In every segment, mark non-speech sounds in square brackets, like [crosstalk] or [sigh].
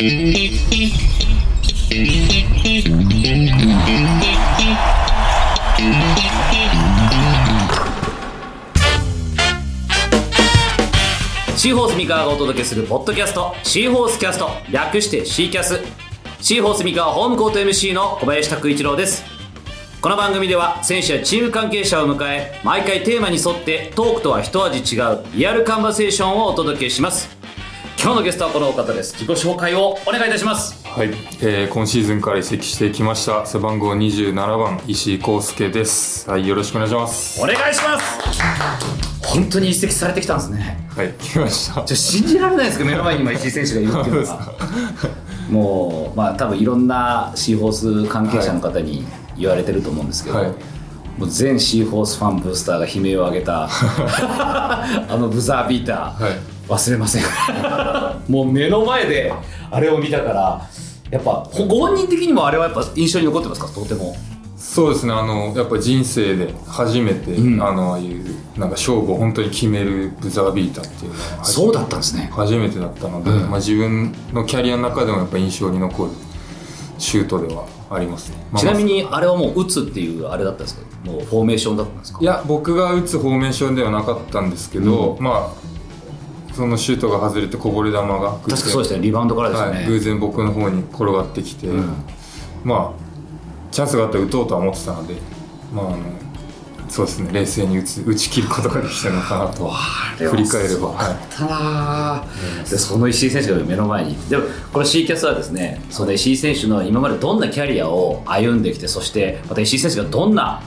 シーホース三河がお届けするポッドキャストシーホースキャスト略してシーキャス。シーホース三河ホームコート MC の小林拓一郎です。この番組では選手やチーム関係者を迎え毎回テーマに沿ってトークとは一味違うリアルカンバセーションをお届けします。今日のゲストはこのお方です。自己紹介をお願いいたします。はい、えー今シーズンから移籍してきました。背番号27番石井康介です。はいよろしくお願いします。お願いします。本当に移籍されてきたんですね。はい来ました。じゃ信じられないですけど目の前に今石井選手がいるっていうのが [laughs] もうまあ多分いろんなシーホース関係者の方に言われてると思うんですけど、はい。もう全シーホースファンブースターが悲鳴を上げた。[laughs] あのブザービーター、はい忘れません。[laughs] もう目の前であれを見たからやっぱご本人的にもあれはやっぱ印象に残ってますか？とても。そうですね。あのやっぱ人生で初めて、うん。あのああいうなんか勝負を本当に決めるブザービーターっていうのそうだったんですね。初めてだったので、うん。まあ、自分のキャリアの中でもやっぱ印象に残るシュートではありますね、まあちなみにあれはもう打つっていうあれだったんですか？もうフォーメーションだったんですか？いや僕が打つフォーメーションではなかったんですけど、まあそのシュートが外れてこぼれ球が確かそうでしたね。リバウンドからですよね、はい、偶然僕の方に転がってきて、ん。まあチャンスがあったら打とうとは思ってたのでまああのそうですね。冷静に打つ打ち切ることができたのかなと振り返れば、はいたなでその石井選手が目の前に。でもこの C キャスはですねその石井選手の今までどんなキャリアを歩んできてそしてまた石井選手がどんな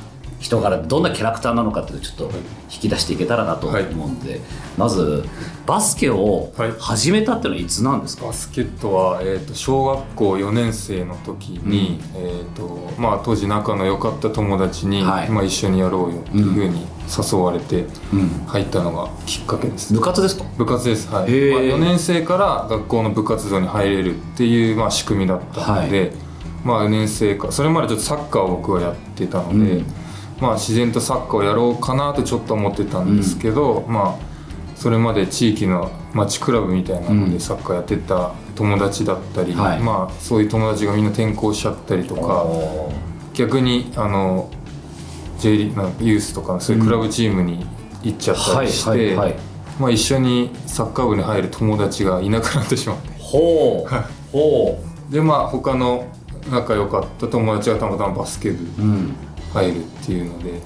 人柄どんなキャラクターなのかっていうのをちょっと引き出していけたらなと思うんで、まずバスケをはい。始めたっていうのはいつなんですか、バスケットは、えー、と小学校4年生の時に、えーとまあ、当時仲の良かった友達に、はい。まあ、一緒にやろうよっていうふうに誘われてうん。入ったのがきっかけです、部活ですか？部活ですはい、まあ、4年生から学校の部活動に入れるっていう、まあ、仕組みだったので、まあ4年生かそれまでちょっとサッカーを僕はやってたので、うんまあ自然とサッカーをやろうかなとちょっと思ってたんですけど、まあそれまで地域の町クラブみたいなのうん。でサッカーやってた友達だったり、はい。まあそういう友達がみんな転校しちゃったりとか逆にあの J リなんかユースとかそういうクラブチームに行っちゃったりして、はいまあ、一緒にサッカー部に入る友達がいなくなってしまって。ほう。[laughs] ほでまあ他の仲良かった友達がたまたまバスケ部う、うん、入るっていうので、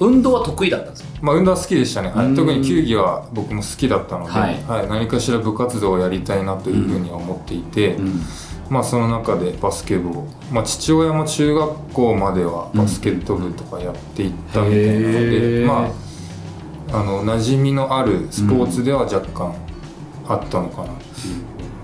運動は得意だったんですか？まあ、運動は好きでしたね、はうん。い、特に球技は僕も好きだったので、はい。はい。何かしら部活動をやりたいなというふうには思っていて、うん。まあ、その中でバスケ部を、まあ、父親も中学校まではバスケット部とかやっていったみたいなのへで、ー。まああの馴染みのあるスポーツでは若干あったのかな。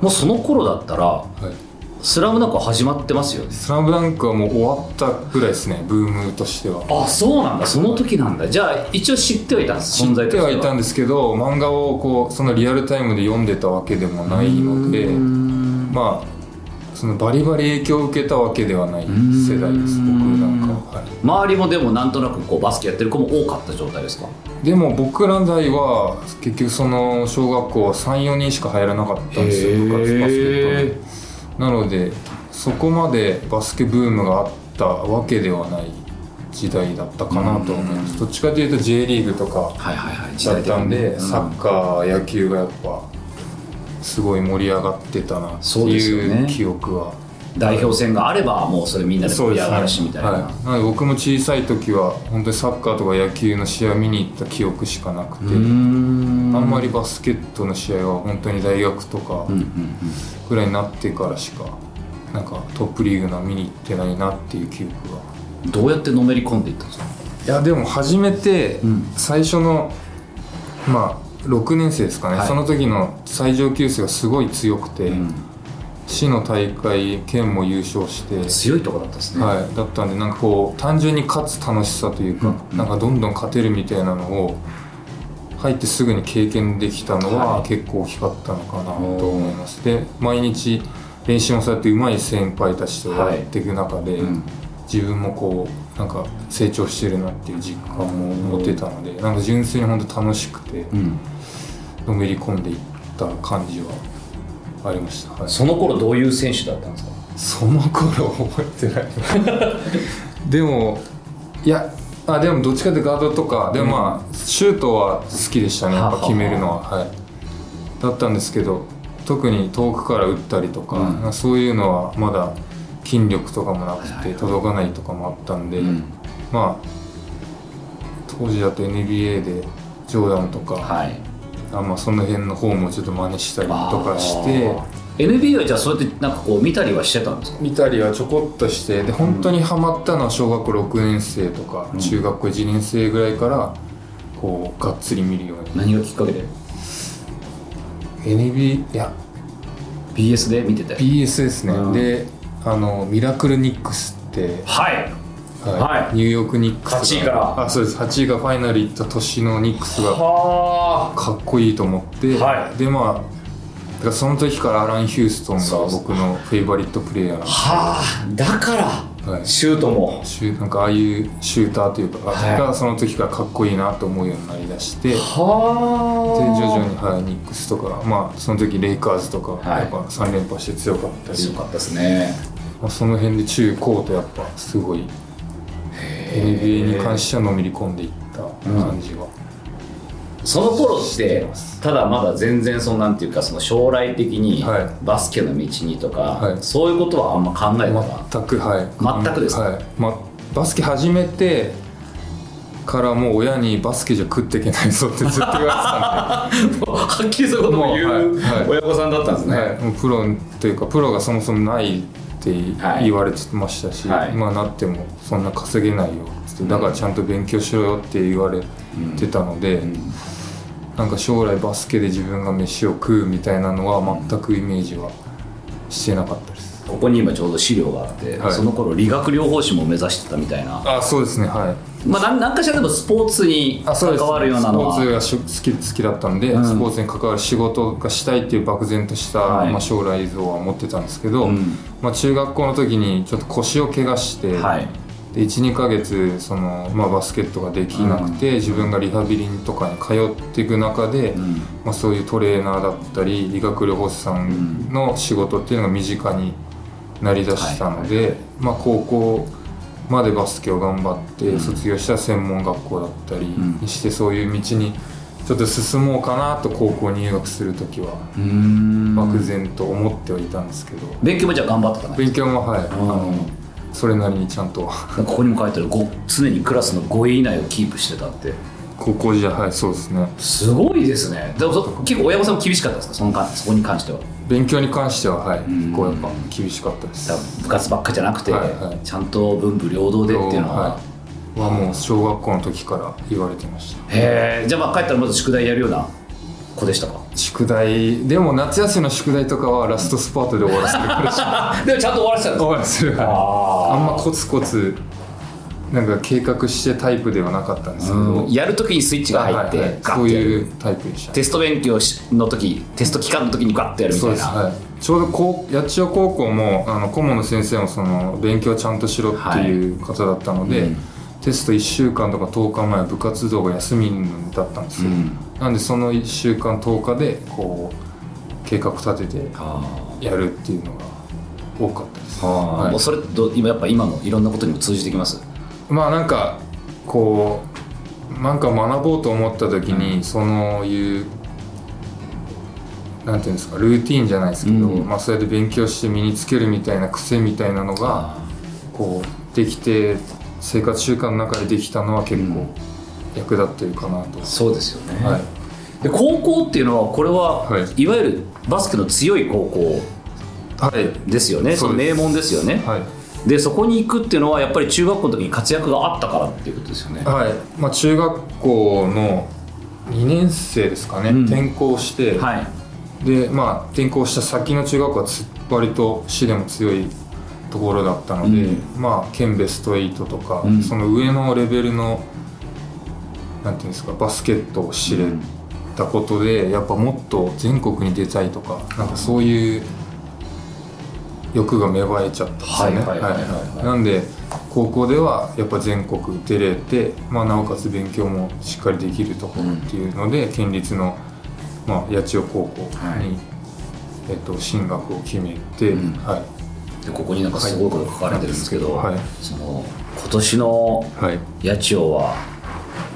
もうその頃だったらはい、「スラムダンクは始まってますよね。スラムダンクはもう終わったぐらいですねブームとしては。あそうなんだ。その時なんだ。じゃあ一応知ってはいたんです知ってはいたんでですけど漫画をこうそのリアルタイムで読んでたわけでもないのでまあそのバリバリ影響を受けたわけではない世代です僕なんかは、はい、周りもでもなんとなくこうバスケやってる子も多かった状態ですか？でも僕ら代は結局その小学校は34人しか入らなかったんですよ部活バスケットになのでそこまでバスケブームがあったわけではない時代だったかなと思います。どっちかというと J リーグとかだったんで、サッカー野球がやっぱすごい盛り上がってたなっていう記憶は代表戦があればもうそれみんなで盛り上がるしみたいな、はい、なので僕も小さい時は本当にサッカーとか野球の試合見に行った記憶しかなくて、あんまりバスケットの試合は本当に大学とかぐらいになってからしかなんかトップリーグの見に行ってないなっていう記憶がどうやってのめり込んでいったんですか？いやでも初めてうん。最初の、まあ6年生ですかね、はい。その時の最上級生がすごい強くて、うん市の大会県も優勝して、強いとこだったんですね、はい、だったんでなんかこう単純に勝つ楽しさというか、うん。なんかどんどん勝てるみたいなのを入ってすぐに経験できたのははい。結構大きかったのかなと思います、で毎日練習もそうやって上手い先輩たちとやっていく中で、うん。自分もこうなんか成長してるなっていう実感も持てたのでなんか純粋に本当楽しくてうん。のめり込んでいった感じはあありました、はい、その頃どういう選手だったんですか？その頃覚えてない。[laughs] でもいやあでもどっちかってガードとかでもまあ、シュートは好きでしたね。やっぱ決めるのは。はい。だったんですけど特に遠くから打ったりとか、うん。そういうのはまだ筋力とかもなくて届かないとかもあったんで、うん。まあ当時だと NBA でジョーダンとか、はいあまあ、その辺の方もちょっと真似したりとかして。NBA はじゃあそうやってなんかこう見たりはしてたんですか？見たりはちょこっとして。で本当にハマったのは小学校6年生とか、うん。中学校1年生ぐらいからこうがっつり見るように。何がきっかけで？NBA いや。BS で見てて。BS ですね、うん。であのミラクルニックスって、はいはい。はいニューヨークニックスが。8位から。あそうです。8位がファイナル行った年のニックスがはかっこいいと思って、はい。でまあだからその時からアラン・ヒューストンが僕のフェイバリットプレイヤーなんではあ。だから、はい。シュートも。シュなんかああいうシューターというか、はい。がその時からかっこいいなと思うようになりだしてで徐は々に、はい、ニックスとかまあその時レイカーズとか、はいやっぱ3連覇して強かったり、強かったですね。まあ、その辺で中高とやっぱすごい NBA に関してはのめり込んでいった感じは、その頃ってただまだ全然そのなんていうかその将来的にはい。バスケの道にとか、はい。そういうことはあんま考えてた、全くはい。全くですか？はい。ま、バスケ始めてからもう親にバスケじゃ食っていけないぞってずっと言われてたんで。[laughs] はっきりそういうことも言うはい。はい。親御さんだったんですね、はい、もうプロというかプロがそもそもないってはい。言われてましたし、はい。まあなってもそんな稼げないよっつってだからちゃんと勉強しろよって言われてたので、なんか将来バスケで自分が飯を食うみたいなのは全くイメージはしてなかったですここに今ちょうど資料があって、はい。その頃理学療法士も目指してたみたいな。あそうですねはい。まあ何何かしらでもスポーツに関わるようなのは。スポーツがし好き好きだったんで、うん。スポーツに関わる仕事がしたいっていう漠然とした、はい。まあ、将来像は持ってたんですけど、うん。まあ、中学校の時にちょっと腰を怪我して、はい。で12ヶ月その、まあ、バスケットができなくて、自分がリハビリとかに通っていく中で、ん。まあ、そういうトレーナーだったり理学療法士さんの仕事っていうのが身近になりだしたので、まあ、高校までバスケを頑張って卒業したら専門学校だったりん。にしてそういう道にちょっと進もうかなと高校入学する時は漠然と思ってはいたんですけど、勉強もじゃあ頑張ってたね勉強もはい、あうん。のそれなりにちゃんと。ここにも書いてあるご常にクラスの5位以内をキープしてたって高校時代はいそうですね。すごいですね。でもそ結構親御さんも厳しかったですか？そのかそこに関しては。勉強に関してははい。ん。結構やっぱ厳しかったです。だから部活ばっかじゃなくて、はいはい。ちゃんと文武両道でっていうのは、はい、はもう小学校の時から言われてました。へえじゃあまあ帰ったらまず宿題やるような子でしたか？宿題。でも夏休みの宿題とかはラストスパートで終わらせてくれし [laughs] でもちゃんと終わらせたんです終わらせる。あー。あんまコツコツなんか計画してタイプではなかったんですけど、うん。やるときにスイッチが入って、はいはいそういうタイプでした。テスト勉強しの時テスト期間の時にガッとやるみたいな。そうです、はい、ちょうどこう八千代高校もあの顧問の先生もその勉強ちゃんとしろっていう方だったので、うん。テスト1週間とか10日前は部活動が休みだったんですよ、うん。なんでその1週間10日でこう計画立ててあやるっていうのが多かったです、はい。もうそれど今やっぱ今のいろんなことにも通じてきますまあなんかこうなんか学ぼうと思った時に、そのいうなんていうんですかルーティーンじゃないですけど、うん。まあ、それで勉強して身につけるみたいな癖みたいなのがこうできて生活習慣の中でできたのは結構役立ってるかなと、そうですよね、はい。で高校っていうのはこれは、はい。い、わゆるバスケの強い高校はい。ですよね。その名門ですよね、はいでそこに行くっていうのはやっぱり中学校の時に活躍があったからっていうことですよね。はい。まあ、中学校の2年生ですかね、うん。転校して、はい。でまあ転校した先の中学校はつ割と市でも強いところだったので、うん。まあ県ベスト8とか、うん。その上のレベルのなんていうんですかバスケットを知れたことで、やっぱもっと全国に出たいとかなんかそういう欲が芽生えちゃったんですよね。はいはいはいはい。はいなんで高校ではやっぱ全国出れて、まあ、なおかつ勉強もしっかりできるところっていうので、県立の、まあ、八千代高校にえっと、進学を決めて、うん。はい。でここになんかすごいこと書かれてるんですけど、はい。その今年のはい。八千代は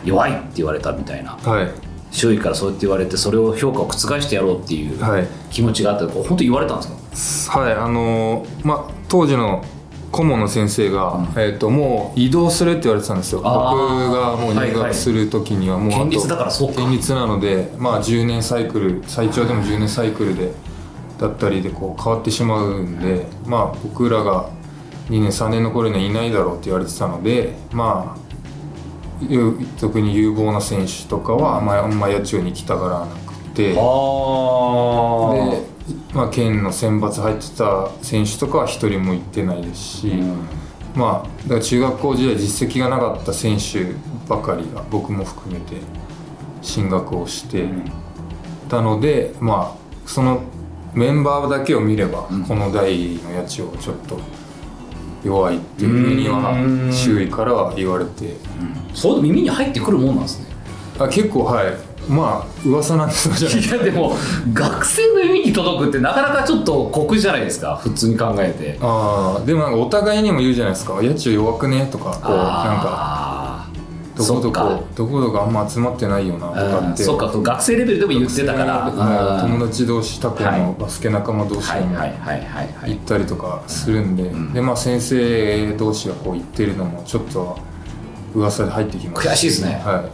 弱いって言われたみたいな。はい。周囲からそうやって言われてそれを評価を覆してやろうっていうはい。気持ちがあってこう本当に言われたんですか？はいあのーまあ当時の顧問の先生が、えっともう移動するって言われてたんですよ。僕がもう入学する時にはもうあと県立だからそうか。県立なのでまあ10年サイクル最長でも10年サイクルでだったりでこう変わってしまうんでまあ僕らが2年3年の頃にはいないだろうって言われてたのでまあゆ特に有望な選手とかは、まあ、あんま八千代に来たがらなくて。あで、まあ、県の選抜入ってた選手とかは一人も行ってないですし、まあだから中学校時代実績がなかった選手ばかりが僕も含めて進学をしてたので、まあそのメンバーだけを見れば、この代の八千代はちょっと弱いっていうふうにはうん。周囲からは言われて。そう耳に入ってくるもんなんですね。あ結構はいまあ噂なんですじゃないいやでも学生の耳に届くってなかなかちょっと酷じゃないですか？普通に考えて。ああでもなんかお互いにも言うじゃないですか「八千代弱くね」とかこうなんかどこどこどこどこあんま集まってないよなとかって。うんそっか。学生レベルでも言ってたから。友達同士他校はい。のバスケ仲間同士でもはい。はい。はい。はい。はい。行ったりとかするんで、でまあ先生同士がこう言ってるのもちょっと噂で入ってきます悔しいですね。はい。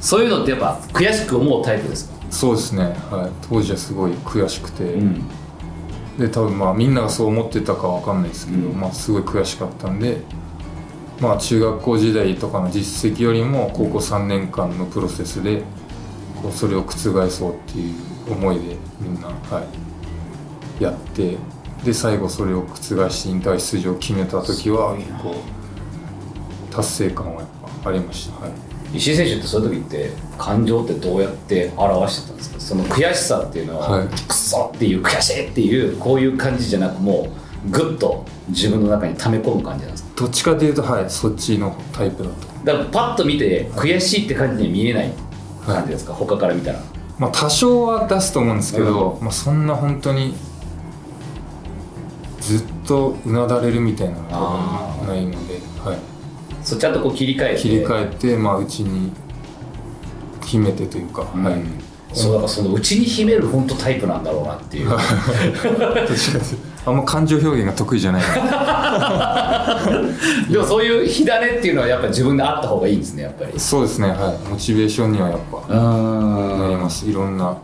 そういうのってやっぱ悔しく思うタイプですか？そうですね、はい、当時はすごい悔しくて、ん。で多分まあみんながそう思ってたかわかんないですけど、うん。まあすごい悔しかったんでまあ中学校時代とかの実績よりも高校3年間のプロセスでこうそれを覆そうっていう思いでみんな、はい、やってで最後それを覆して引退出場を決めた時はこう達成感はやっぱありました、はい、石井選手ってそういう時って感情ってどうやって表してたんですか？その悔しさっていうのは、はい。クソっていう悔しいっていうこういう感じじゃなくもうグッと自分の中に溜め込む感じなんですか？どっちかというとはい。そっちのタイプだと。だからパッと見て悔しいって感じには見えない感じですか、他から見たら。まあ多少は出すと思うんですけど、まあ、そん。な本当にずっとうなだれるみたいなのはないので、はい、そうちゃんとこう切り替えて。切り替えてまあうちに秘めてというか、はい。うんそうだからそのうちに秘める本当タイプなんだろうなっていう。どっちかというとあんま感情表現が得意じゃない。[laughs] でもそういう火種っていうのはやっぱ自分であった方がいいんですねやっぱり。そうですねはい。モチベーションにはやっぱなります。いろんな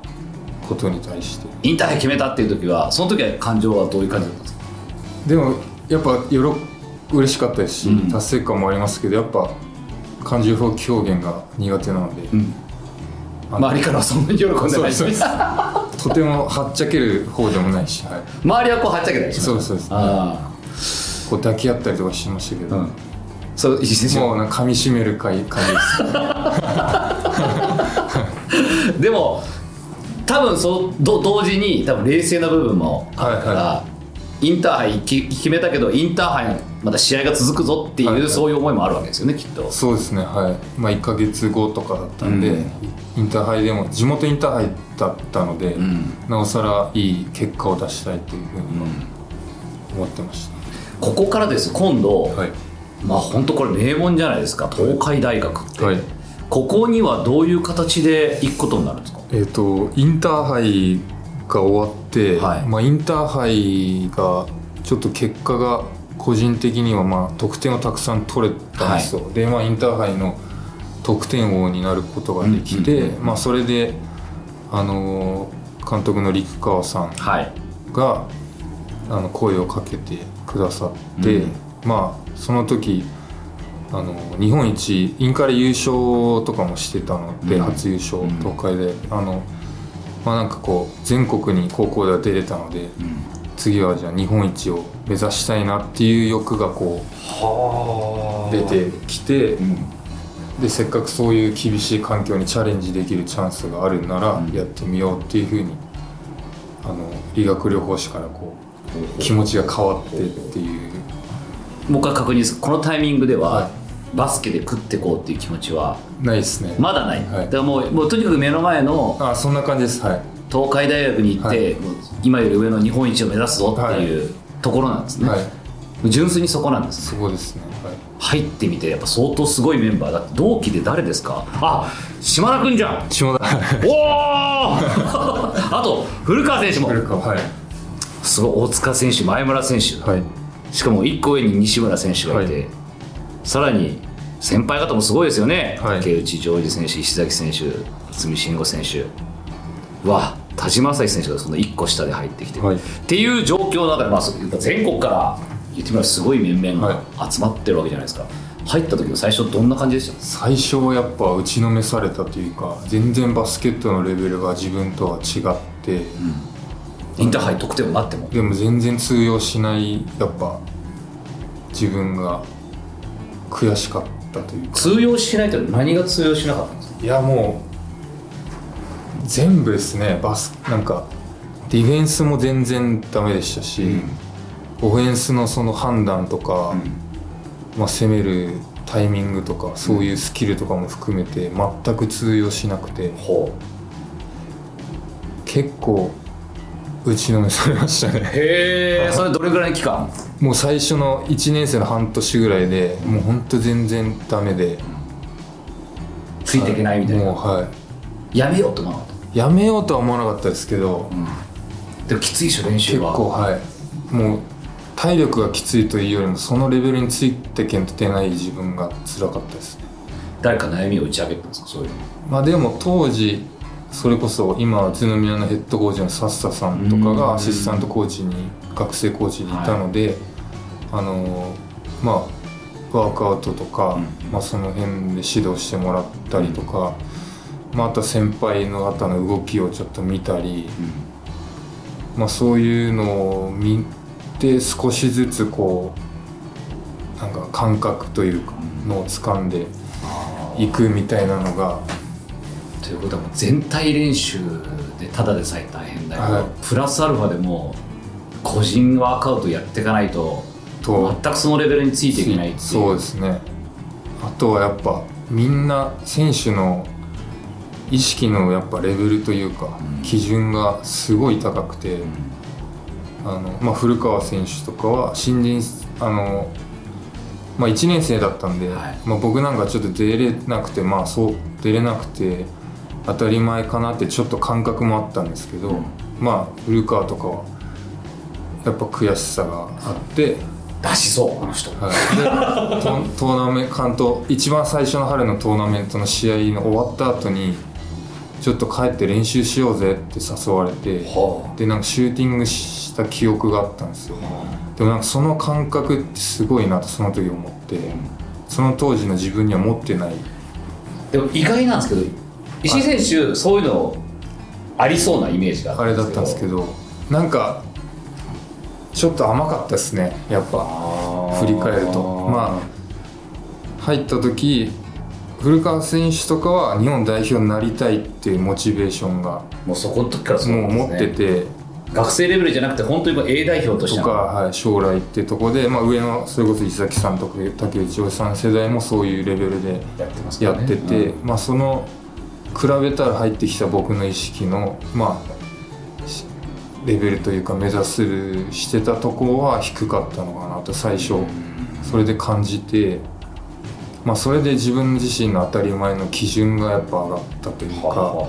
ことに対して。インターハイ決めたっていう時はその時は感情はどういう感じだったんですか？でもやっぱよろ嬉しかったですし、うん。達成感もありますけどやっぱ感情表現が苦手なので、あの周りからはそんなに喜んでない。そうです。そうですとてもはっちゃける方でもないし、はい、周りはこうはっちゃけたりしそうそうです。あこう抱き合ったりとかしましたけど、あうん。そうもうな噛み締めるかい感じです。でも多分そうど同時に多分冷静な部分もあるから、はインターハイき決めたけどインターハイまた試合が続くぞっていう、はい。はいそういう思いもあるわけですよねきっと。そうですねはい。まあ1か月後とかだったんで、うん。インターハイでも地元インターハイだったので、ん。なおさらいい結果を出したいというふうに思ってました、ここからです。今度、はい。まあ本当これ名門じゃないですか。東海大学って、はい。ここにはどういう形で行くことになるんですか？えっ、とインターハイが終わって、はい。まあ、インターハイがちょっと結果が個人的にはまあ得点をたくさん取れたんですよ、で、まあ、インターハイの得点王になることができて、まあ、それで、あのー監督の陸川さんはい。があの声をかけてくださって、うん。まあその時あの日本一インカレ優勝とかもしてたので、うん。初優勝うん。東海で、あのまあなんかこう全国に高校では出れたので次はじゃあ日本一を目指したいなっていう欲がこはう出てきて、うん。でせっかくそういう厳しい環境にチャレンジできるチャンスがあるならうん。やってみようっていうふうにあの理学療法士からこう気持ちが変わってっていう。もう一回確認ですこのタイミングでは、はいバスケで食ってこうっていう気持ちはないですね。まだない、はい。だからもうもうとにかく目の前のあそんな感じです。はい。東海大学に行って、はい。今より上の日本一を目指すぞっていうところなんですね、はい。純粋にそこなんですそうですね。はい。入ってみてやっぱ相当すごいメンバーだって同期で誰ですか？あ島田君じゃん。下田。おお [laughs] あと古川選手も。古川はい。すごい大塚選手前村選手、はい。しかも1個上に西村選手がいて、はいさらに先輩方もすごいですよね、はい。竹内ジョージ選手石崎選手渥美慎吾選手。わ田島朝日選手がその1個下で入ってきて、はい。っていう状況の中で、まあ、そ全国から言ってみればすごい面々が集まってるわけじゃないですか、入った時の最初どんな感じでした？最初はやっぱ打ちのめされたというか全然バスケットのレベルが自分とは違って、インターハイ得点もなっても。でも全然通用しないやっぱ自分が悔しかったというか。通用しないと何が通用しなかったんですか？いやもう全部ですねバスなんかディフェンスも全然ダメでしたし、オフェンスのその判断とか、まあ、攻めるタイミングとかそういうスキルとかも含めて全く通用しなくて。ほ結構打ちのめされましたね。うへえそれどれぐらいの期間？もう最初の1年生の半年ぐらいでもうほんと全然ダメで。ついていけないみたいな、もうはい。やめようと思わなかっやめようとは思わなかったですけど、たでもきついでしょ練習結は構はい。もう体力がきついというよりもそのレベルについてけんと出ない自分が辛かったですね。誰か悩みを打ち明けたんですか？そういうの。まあでも当時それこそ今宇都宮のヘッドコーチのサッサさんとかうん。がアシスタントコーチに学生コーチにいたので、あのまあワークアウトとか、うん。まあ、その辺で指導してもらったりとか、まあ、あとは先輩の方の動きをちょっと見たり、まあ、そういうのを見て少しずつこうなんか感覚というかのを掴んでいくみたいなのがということはもう全体練習でただでさえ大変だけど、はい。プラスアルファでも個人ワークアウトやっていかないとと。全くそのレベルについていけないっていう。そうですね。あとはやっぱみんな選手の意識のやっぱレベルというか、うん。基準がすごい高くて、あのまあ、古川選手とかは新人あの、まあ、1年生だったんで、はい。まあ、僕なんかちょっと出れなくてまあそう出れなくて当たり前かなってちょっと感覚もあったんですけど、うん。まあ古川とかはやっぱ悔しさがあって。出しそうあの人。はい、でトトーナメント関東一番最初の春のトーナメントの試合の終わった後にちょっと帰って練習しようぜって誘われてはでなんかシューティングした記憶があったんですよ。でもなんかその感覚ってすごいなとその時思ってその当時の自分には持ってない。でも意外なんですけど石井選手そういうのありそうなイメージがあれだったんですけどなんかちょっと甘かったですねやっぱ。振り返ると。まあ入った時古川選手とかは日本代表になりたいっていうモチベーションがもうそこの時からそうもう持ってて。学生レベルじゃなくて本当に A 代表としての。とか、はい、将来ってとこで、まあ、上のそれこそ伊崎さんとか竹内洋さん世代もそういうレベルでやってますかやらね。ってて、うん。まあその比べたら入ってきた僕の意識のまあしレベルというか目指すしてたとこは低かったのかなと最初それで感じてまあそれで自分自身の当たり前の基準がやっぱ上がったというか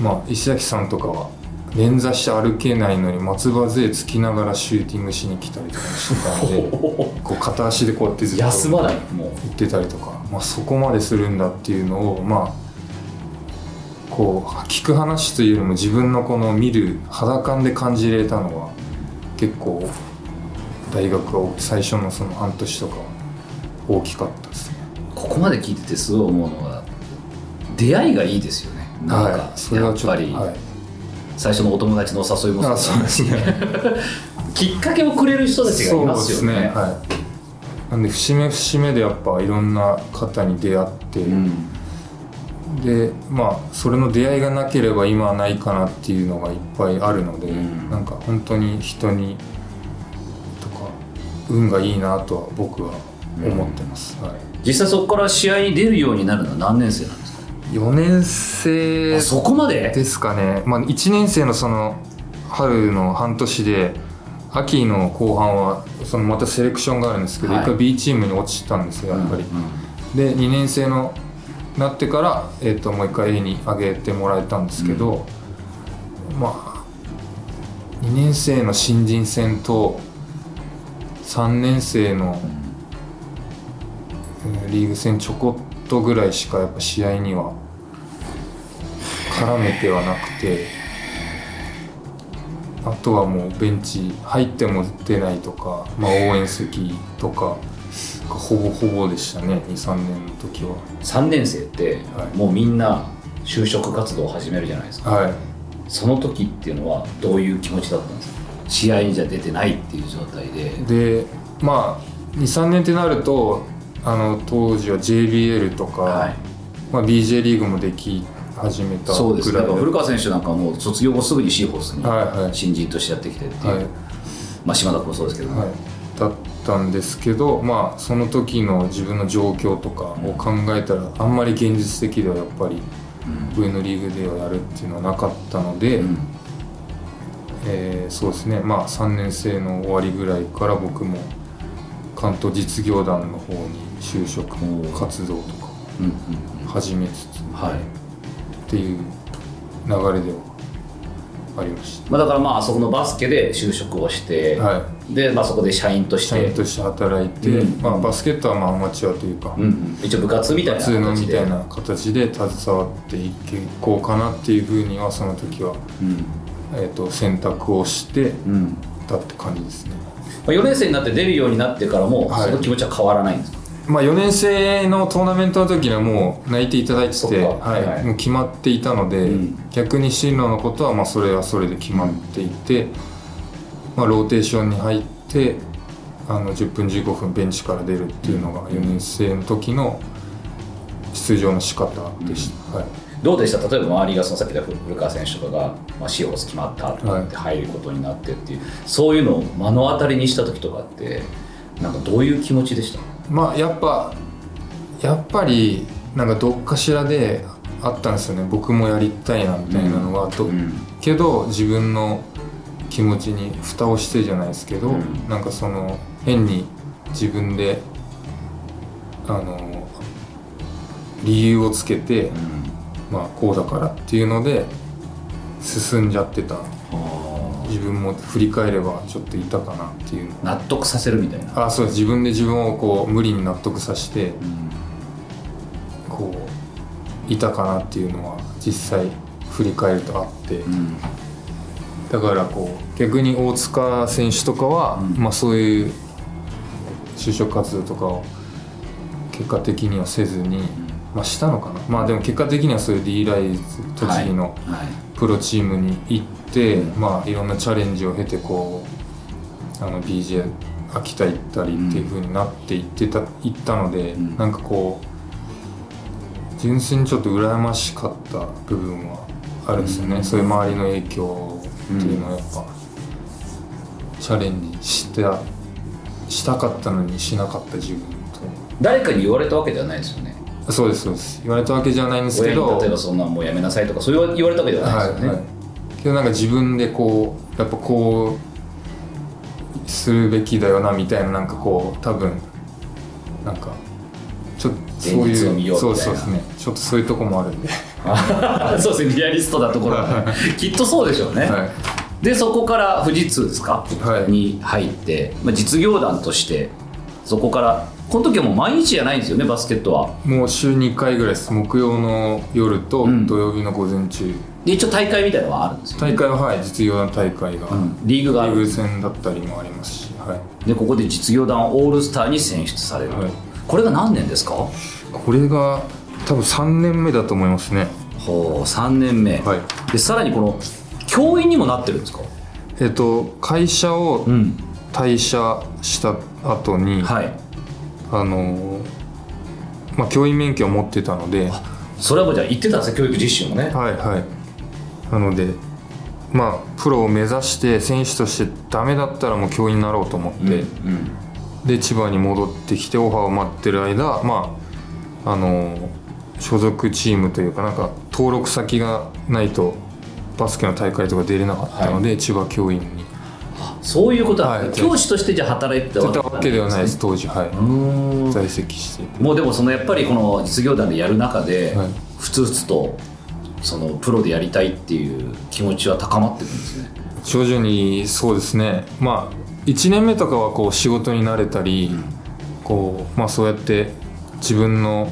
まあ石崎さんとかは捻挫して歩けないのに松葉杖つきながらシューティングしに来たりとかしてたんで [laughs] こう片足でこうやってずっと休まないもう。行ってたりとか、まあ、そこまでするんだっていうのをまあこう聞く話というよりも自分のこの見る肌感で感じれたのは結構大学は最初のその半年とかは大きかったですね。ここまで聞いててすごい思うのが出会いがいいですよね。なんか、はい、それはちょっとはい、最初のお友達のお誘いもあそうですね。[laughs] きっかけをくれる人たちがいますよね。そうですねはい。なんで節目節目でやっぱいろんな方に出会って、うんでまあそれの出会いがなければ今はないかなっていうのがいっぱいあるので、うん。なんか本当に人にとか運がいいなとは僕は思ってます、はい、実際そこから試合に出るようになるのは何年生なんですか？4年生あそこまで？ですかね、まあ、1年生のその春の半年で秋の後半はそのまたセレクションがあるんですけど、はい。一回 B チームに落ちたんですよやっぱり、うんで2年生のなってから、えー、ともう一回 A に上げてもらえたんですけど、まあ2年生の新人戦と3年生の、えーリーグ戦ちょこっとぐらいしかやっぱ試合には絡めてはなくてあとはもうベンチ入っても出ないとか、まあ、応援席とかがほぼほぼでしたね23年の時は。3年生って、はい。もうみんな就職活動を始めるじゃないですか。はい。その時っていうのはどういう気持ちだったんですか？試合にじゃ出てないっていう状態で。でまあ23年ってなるとあの当時は JBL とか、はい。まあ、BJ リーグもでき始めたそうです。だから古川選手なんかはもう卒業後すぐにシーホースにはいはい。新人としてやってきてっていう、はい。まあ島田君もそうですけど、はい、だったんですけどまあその時の自分の状況とかを考えたらあんまり現実的ではやっぱり上のリーグではやるっていうのはなかったので、うん。えーそうですね。まあ3年生の終わりぐらいから僕も関東実業団の方に就職活動とか始めつつうんはい。っていう流れではありましまあ、だからまあそこのバスケで就職をして、た。はい。で、まあ、そこで社員として。社員として働いて、うん。まあ、バスケットはまあアマチュアというか、うんうん、一応部活みたいな普通の形でみたいな形で携わっていこうかなっていうふうにはその時は、うん。えー、と選択をしてうん。たって感じですね。まあ、4年生になって出るようになってからも、はい。その気持ちは変わらないんですか？まあ、4年生のトーナメントの時にはもう泣いていただいててか。はい。はいもう決まっていたので、うん。逆に進路のことはまあそれはそれで決まっていて、まあ、ローテーションに入ってあの10分15分ベンチから出るっていうのが4年生の時の出場の仕方でした。はい。どうでした？例えば周りがそのさっき言った古川選手とかが、まあ、シーホース決まったとかって入ることになってっていう、そういうのを目の当たりにした時とかってなんかどういう気持ちでした？まあやっぱやっぱりなんかどっかしらであったんですよね。僕もやりたいなみたいなのは、とうん。けど自分の気持ちに蓋をしてじゃないですけど、うん。なんかその変に自分であの理由をつけて、まあこうだからっていうので進んじゃってた自分も振り返ればちょっといたかなっていう。の納得させるみたいな、あそう自分で自分をこう無理に納得させてうん。こういたかなっていうのは実際振り返るとあって、うん。だからこう逆に大塚選手とかは、うん。まあ、そういう就職活動とかを結果的にはせずに、まあ、したのかな。まあでも結果的にはそういう D ライズ栃木のはいプロチームに行って、うんまあいろんなチャレンジを経てこうあの BJ 秋田行ったりっていう風になっていってた行ったので、うん。なんかこう純粋にちょっと羨ましかった部分はあるんですよね、うん。そういう周りの影響っていうのはやっぱ、チャレンジしたしたかったのにしなかった自分誰かに言われたわけではないですよね。とそうですそうです。言われたわけじゃないんですけ親どに例えばそんなんもうやめなさいとかそう言われたわけではないですよね、はいはい、けどなんか自分でこうやっぱこうするべきだよなみたいななんかこう多分なんかちょっとそういうそうそうですねちょっとそういうとこもあるんで、[laughs] そうですねリアリストなところ。がきっとそうでしょうね、はでそこから富士通ですか、はい。に入って、まあ、実業団としてそこからこの時はもう毎日じゃないんですよねバスケットは。いもう週2回ぐらいです。木曜の夜とうん。土曜日の午前中、で一応大会みたいなのはあるんですよ、大会ははい。実業団大会が、うんリーグがあるリーグ戦だったりもありますし、はい、でここで実業団オールスターに選出される。と、はい。これが何年ですか？これが多分3年目だと思いますね。ほう3年目、はい。でさらにこの教員にもなってるんですか？えっと会社をん。退社した後に、はいあのまあ、教員免許を持ってたので。はそれはもうじゃあ言ってたんですね教育実習もね。いはい。なのでまあプロを目指して選手としてダメだったらもう教員になろうと思って、うんで千葉に戻ってきてオファーを待ってる間まああの所属チームというかなんか登録先がないとバスケの大会とか出れなかったので、千葉教員にそういうことは、はい。教師としてじゃあ働いてたわけではないです。当時はい。在籍してて。もうでもそのやっぱりこの実業団でやる中で、はい。ふつふつとそのプロでやりたいっていう気持ちは高まってくるんですね。徐々にそうですね。まあ1年目とかはこう仕事に慣れたり、こうまあそうやって自分の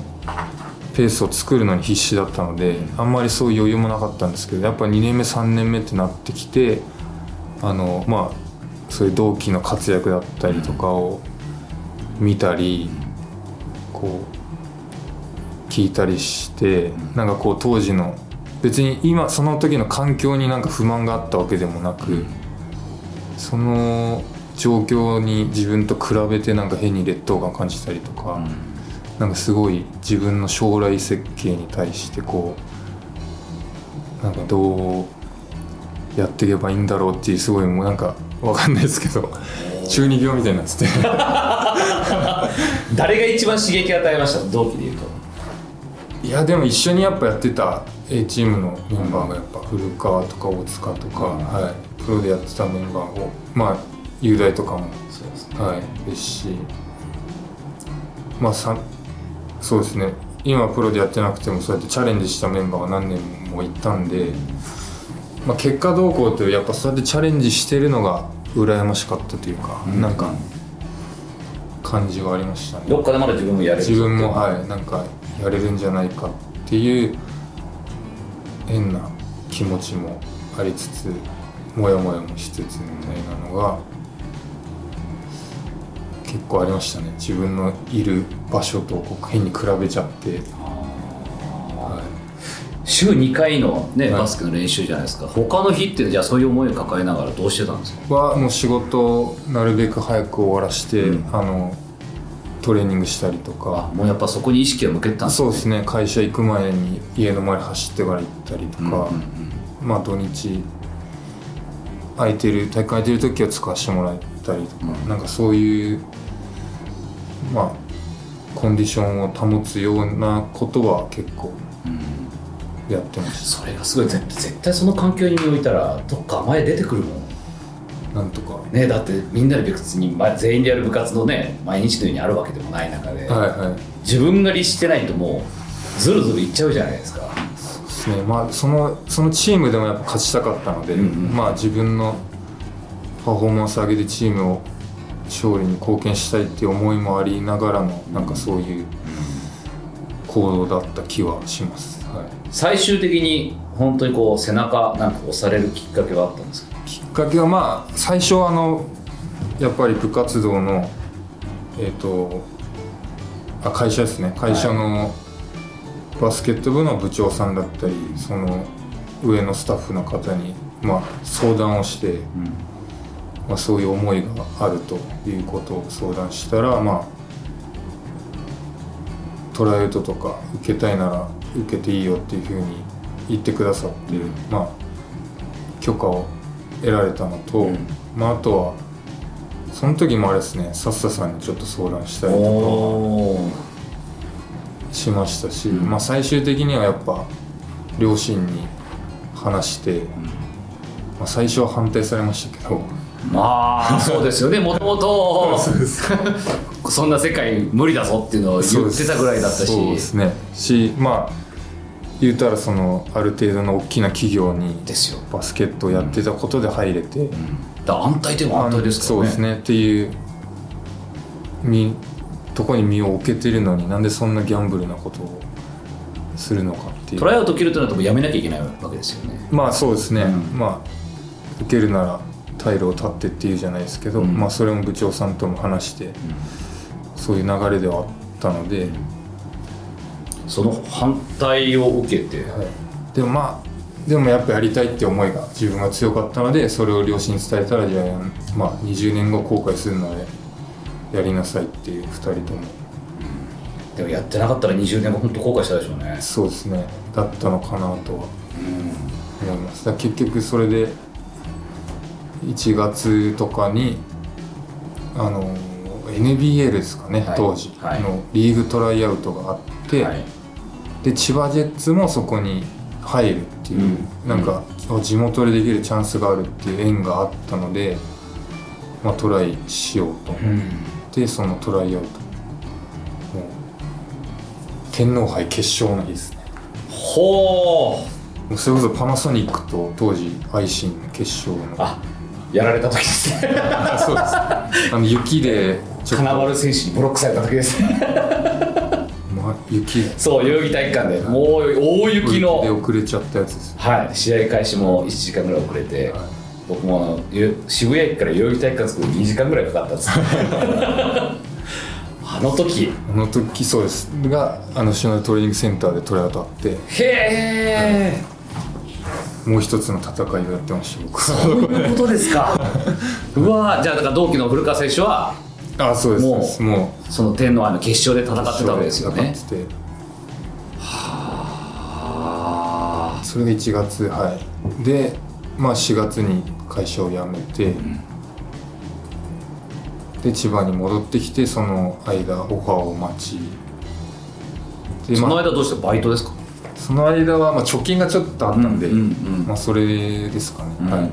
ペースを作るのに必死だったので、あんまりそういう余裕もなかったんですけどやっぱ2年目3年目ってなってきてあのまあそういう同期の活躍だったりとかを見たりこう聞いたりしてなんかこう当時の別に今その時の環境になんか不満があったわけでもなくその状況に自分と比べてなんか変に劣等感を感じたりとか、なんかすごい自分の将来設計に対してこうなんかどうやっていけばいいんだろうっていうすごいもうなんかわかんないですけど [laughs] 中二病みたいになってて。[laughs] 誰が一番刺激与えました？同期でいうと。いやでも一緒にやっぱやってた A チームのメンバーがやっぱ古川とか大塚とか、はい、プロでやってたメンバーをまあ雄大とかもそうですね。はい、ですし。まあさそうですね。今プロでやってなくてもそうやってチャレンジしたメンバーが何年もいたんで、まあ、結果どうこうというやっぱそうやってチャレンジしてるのが羨ましかったというか、うん。なんか感じはありましたね。どっかでまだ自分もやれる自分もはいなんかやれるんじゃないかっていう変な気持ちもありつつモヤモヤもしつつみたいなのが結構ありましたね。自分のいる場所とこう変に比べちゃって、は週2回の、ねはい。バスケの練習じゃないですか。他の日ってじゃあそういう思いを抱えながらどうしてたんですか？い、はもう仕事をなるべく早く終わらして、うん。あのトレーニングしたりとあかもうやっぱそこに意識を向けてたんですそうですね。会社行く前に家の前走ってから行ったりとか、うんうんうん。まあ土日空いてる大会空いてる時は使わせてもらったりとか、うん。なんかそういうまあコンディションを保つようなことは結構やってましそれがすごい。絶対その環境に身を置いたらどっか前出てくるもん。たなんとか。ねだってみんなで別にま全員でやる部活のね毎日のようにあるわけでもない中で、はいはい。自分が律してないともうずるずるいっちゃうじゃないですか。ですね。まあそのそのチームでもやっぱ勝ちたかったので、うんうん。まあ自分のパフォーマンス上げてチームを勝利に貢献したいっていう思いもありながらのなんかそういう行動だった気はします、はい、最終的に本当にこう背中なんか押されるきっかけはあったんですか？きっかけはまあ最初はあのやっぱり部活動のえっ、とあ会社ですね。会社のバスケット部の部長さんだったりその上のスタッフの方にまあ相談をして、まあ、そういう思いがあるということを相談したらまあトライアウトとか受けたいなら受けていいよっていうふうに言ってくださって、まあ許可を得られたのと、うん。まあ、あとはその時もあれですねさっささんにちょっと相談したりとかしましたし、うん。まあ、最終的にはやっぱ両親に話して、まあ、最初は反対されましたけどまあそうですよね。もともとそんな世界無理だぞっていうのを言ってたぐらいだったし。そうですね。しまあ言うたらそのある程度の大きな企業にですよ、バスケットをやってたことで入れて、だから安泰でも安泰ですからね。そうですね。っていうみとこに身を置けてるのになんでそんなギャンブルなことをするのかっていう。トライアウト切るとなるとやめなきゃいけないわけですよね。まあそうですね、うん。まあ受けるなら退路を断ってっていうじゃないですけど、うん。まあそれも部長さんとも話して、そういう流れではあったので、その反対を受けて。はい、でもまあでもやっぱやりたいって思いが自分が強かったのでそれを両親に伝えたらじゃあ、まあ、20年後後悔するならやりなさいっていう2人とも。でもやってなかったら20年後本当後悔したでしょうね。そうですね。だったのかなとは思います。だから結局それで1月とかにあの NBL ですかね、はい。当時はい。のリーグトライアウトがあって、はい。で千葉ジェッツもそこに入るっていう、うん。なんか、あ地元でできるチャンスがあるっていう縁があったので、まあ、トライしようと思って、そのトライアウトもう天皇杯決勝の日ですね。ほうそれこそパナソニックと当時アイシンの決勝の。あやられた時ですね。あ [laughs] そうです。あの雪でちょっと、金丸選手にブロックされた時です。ねま、雪。そう代々木体育館で。もう大雪での遅れちゃったやつです。はい。試合開始も1時間ぐらい遅れて、はい。僕も渋谷駅から代々木体育館着くのに2時間ぐらいかかったんです。[laughs] あの時。あの時そうです。があのシナルトレーニングセンターでトライアウトあって。へえもう一つの戦いをやってました僕そういうことですか。[laughs] うわーじゃあだから同期の古川選手はあそうですもうその天皇杯の決勝で戦ってたわけですよね。戦ってて。あ。それが1月はい。でまあ4月に会社を辞めて、で千葉に戻ってきてその間オファーを待ち。でそのまあ間どうしてバイトですか？その間はまあ貯金がちょっとあったんで、うんうんうん。まあそれですかね、はい。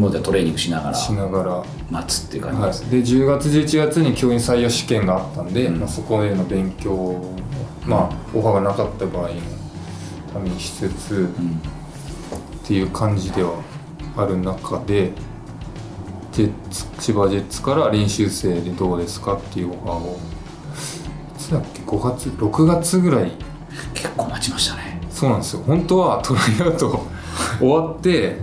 もうじゃあトレーニングしながらしながら。待つっていう感じ。です、はい、で10月11月に教員採用試験があったんで、うん。まあ、そこへの勉強をまあオファーがなかった場合のためにしつつうん。っていう感じではある中でジェッツ千葉ジェッツから練習生でどうですかっていうオファーをいつだっけ？5月6月ぐらい結構待ちましたね。そうなんですよ。本当はトライアウト終わって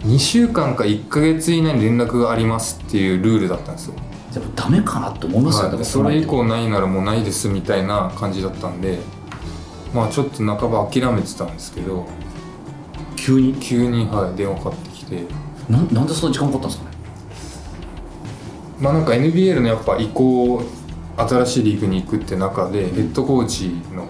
2週間か1ヶ月以内に連絡がありますっていうルールだったんですよ。やっぱダメかなって思いますよ。ね、はい、それ以降ないならもうないですみたいな感じだったんでまあちょっと半ば諦めてたんですけど急に？急に、はい、電話かかってきて。ななんでそんな時間かかったんですかね？まあなんか NBL のやっぱ移行新しいリーグに行くって中でヘッドコーチの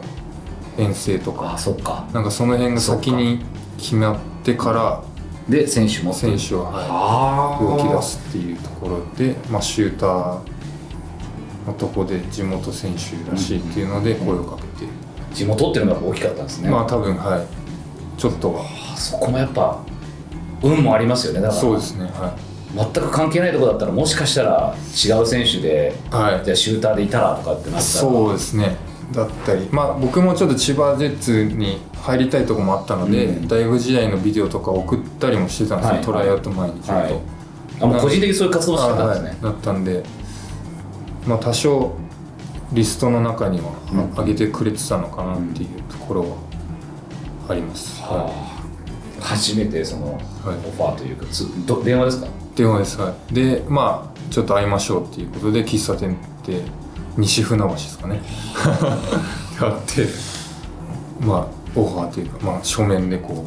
遠征とか。あそっか。なんかその辺が先に決まってからで選手も選手は、動き出すっていうところで、まあ、シューターのとこで地元選手らしいっていうので声をかけて、地元っていうのが大きかったんですね、まあ多分はい。ちょっとは。あそこもやっぱ運もありますよね。だからそうですねは全く関係ないとこだったらもしかしたら違う選手でい、はい。じゃあシューターでいたらとかってなったら。そうですねだったり。まあ僕もちょっと千葉ジェッツに入りたいところもあったので、うん。大学時代のビデオとか送ったりもしてたんですよ、はい。トライアウト前にちょっと、はい。あもう個人的にそういう活動してたんですね、あはい。だったんでまあ多少リストの中にはうん上げてくれてたのかなっていうところはあります、ははあ。初めてそのオはい。ファーというか電話ですか？い、電話ですはい。でまあちょっと会いましょうっていうことで喫茶店って西船橋ですかね。[laughs] やってまあオファーというかまあ書面でこ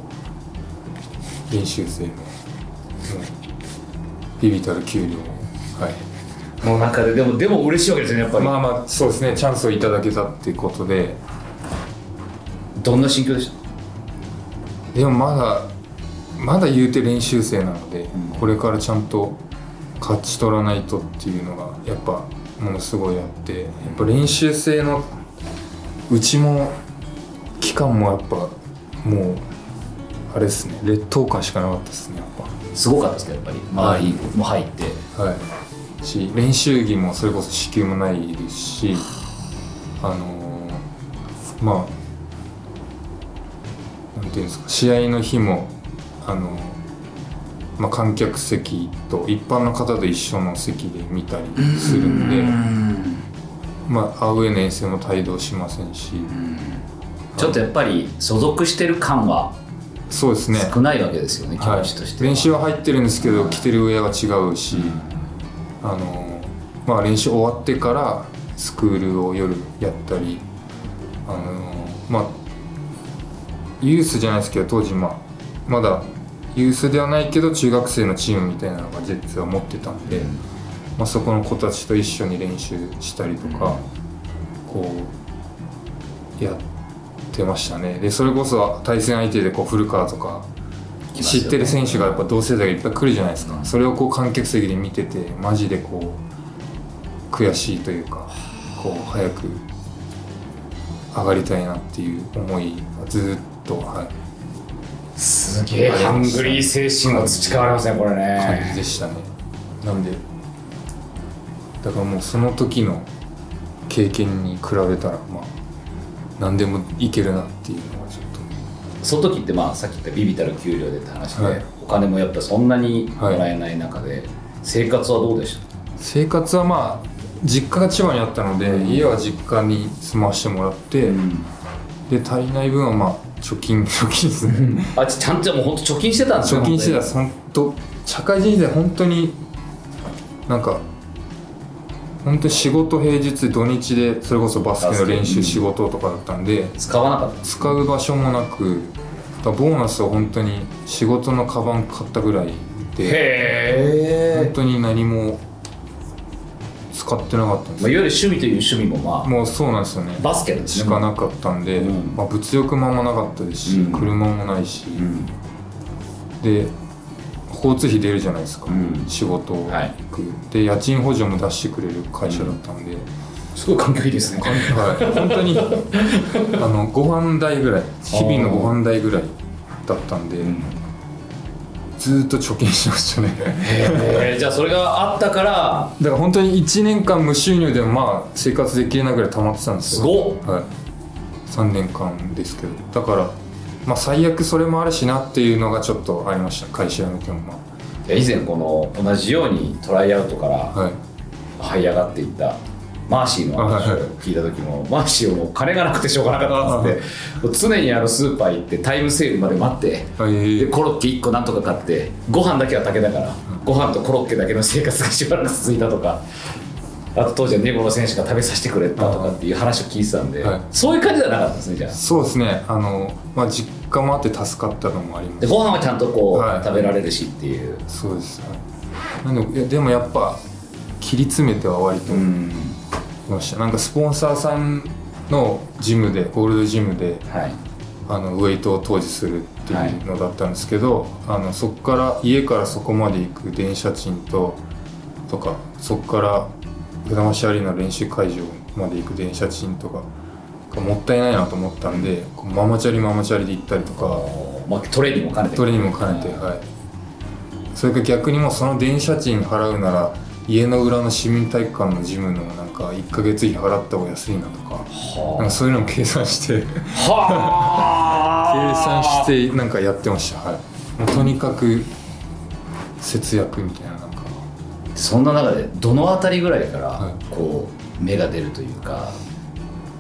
う練習生のビビたる給料をはい。もう中ででもでも嬉しいわけですよねやっぱり、まあまあそうですね。チャンスをいただけたっていうことで。どんな心境でしでもまだまだ言うて練習生なので、ん。これからちゃんと勝ち取らないとっていうのがやっぱものすごいあってやっぱ練習生のうちも期間もやっぱもうあれですね劣等感しかなかったですねやったすごかったですかやっぱり。周りも入って。ぱはい。し練習着もそれこそ支給もないですしあのーまあなんていうんですか試合の日もあのまあ、観客席と一般の方と一緒の席で見たりするんで、まあ、アウェーの遠征も帯同しませんし、ちょっとやっぱり所属してる感はそうですね。少ないわけですよね、気はい。持ちとしては、練習は入ってるんですけど着てるウェアが違うし、あのまあ、練習終わってからスクールを夜やったりあのまあユースじゃないですけど当時、まあ、まだユースではないけど中学生のチームみたいなのがジェッツは持ってたんで、まあ、そこの子たちと一緒に練習したりとか、こうやってましたね。でそれこそ対戦相手でこう古川とか知ってる選手がやっぱ同世代がいっぱい来るじゃないですか、それをこう観客席で見ててマジでこう悔しいというかこう早く上がりたいなっていう思いがずっと、はい、すげえハングリー精神が培われますねこれね。感じでしたねなんでだからもうその時の経験に比べたらまあ何でもいけるなっていうのはちょっとその時ってまあさっき言ったビビたる給料でって話で、はい、お金もやっぱそんなにもらえない中で、はい、生活はどうでした？生活はまあ実家が千葉にあったので、うん、家は実家に住まわしてもらって、うん、で足りない分はまあ貯金貯金ですね。あちゃんともう本当貯金してたんですか貯金してた。本当社会人時代本当になんか本当に仕事平日土日でそれこそバスケの練習仕事とかだったんで使わなかった使う場所もなくボーナスは本当に仕事のカバン買ったぐらいで本当に何も使ってなかったんです、まあ、いわゆる趣味という趣味もまあもうそうなんですよね。バスケですね。しかなかったんで、うん、まあ、物欲もあんまなかったですし、うん、車もないし、うん、で交通費出るじゃないですか、仕事行く、はい、で家賃補助も出してくれる会社だったんで、すごい環境いいですね。はい。本当に [laughs] あのご飯代ぐらい日々のご飯代ぐらいだったんで、ずっと貯金しましたね。へえじゃあそれがあったからだから本当に1年間無収入でもまあ生活できるなぐらい溜まってたんですよ。すごはい。3年間ですけど。だからまあ最悪それもあるしなっていうのがちょっとありました。会社辞めても。まあ以前この同じようにトライアウトから這い上がっていったマーシーの話を聞いた時も、マーシーはもう金がなくてしょうがなかったっつって常にあのスーパー行ってタイムセールまで待って、でコロッケ1個なんとか買ってご飯だけは竹だからご飯とコロッケだけの生活がしばらく続いたとかあと当時はネゴの選手が食べさせてくれたとかっていう話を聞いてたんで、はい、そういう感じではなかったですねじゃあ。そうですね。あの、まあ、実家もあって助かったのもあります。でご飯はちゃんとこう、はい、食べられるしっていう。そうです、はい、なんででもやっぱ切り詰めては割と、うんました。なんかスポンサーさんのジムでゴールドジムで、はい、あのウェイトを当時するっていうのだったんですけど、はい、あのそこから家からそこまで行く電車賃ととかそこから船橋アリーナ練習会場まで行く電車賃とかがもったいないなと思ったんでママチャリママチャリで行ったりとか、まあ、トレーニングも兼ねて。トレーニングも兼ねてはい。それか逆にもその電車賃払うなら家の裏の市民体育館のジムのなんか1か月費払った方が安いなとかなんかそういうのも計算して計算してなんかやってました。はい。もうとにかく節約みたいななんか。そんな中でどの辺りぐらいからこう芽が出るというか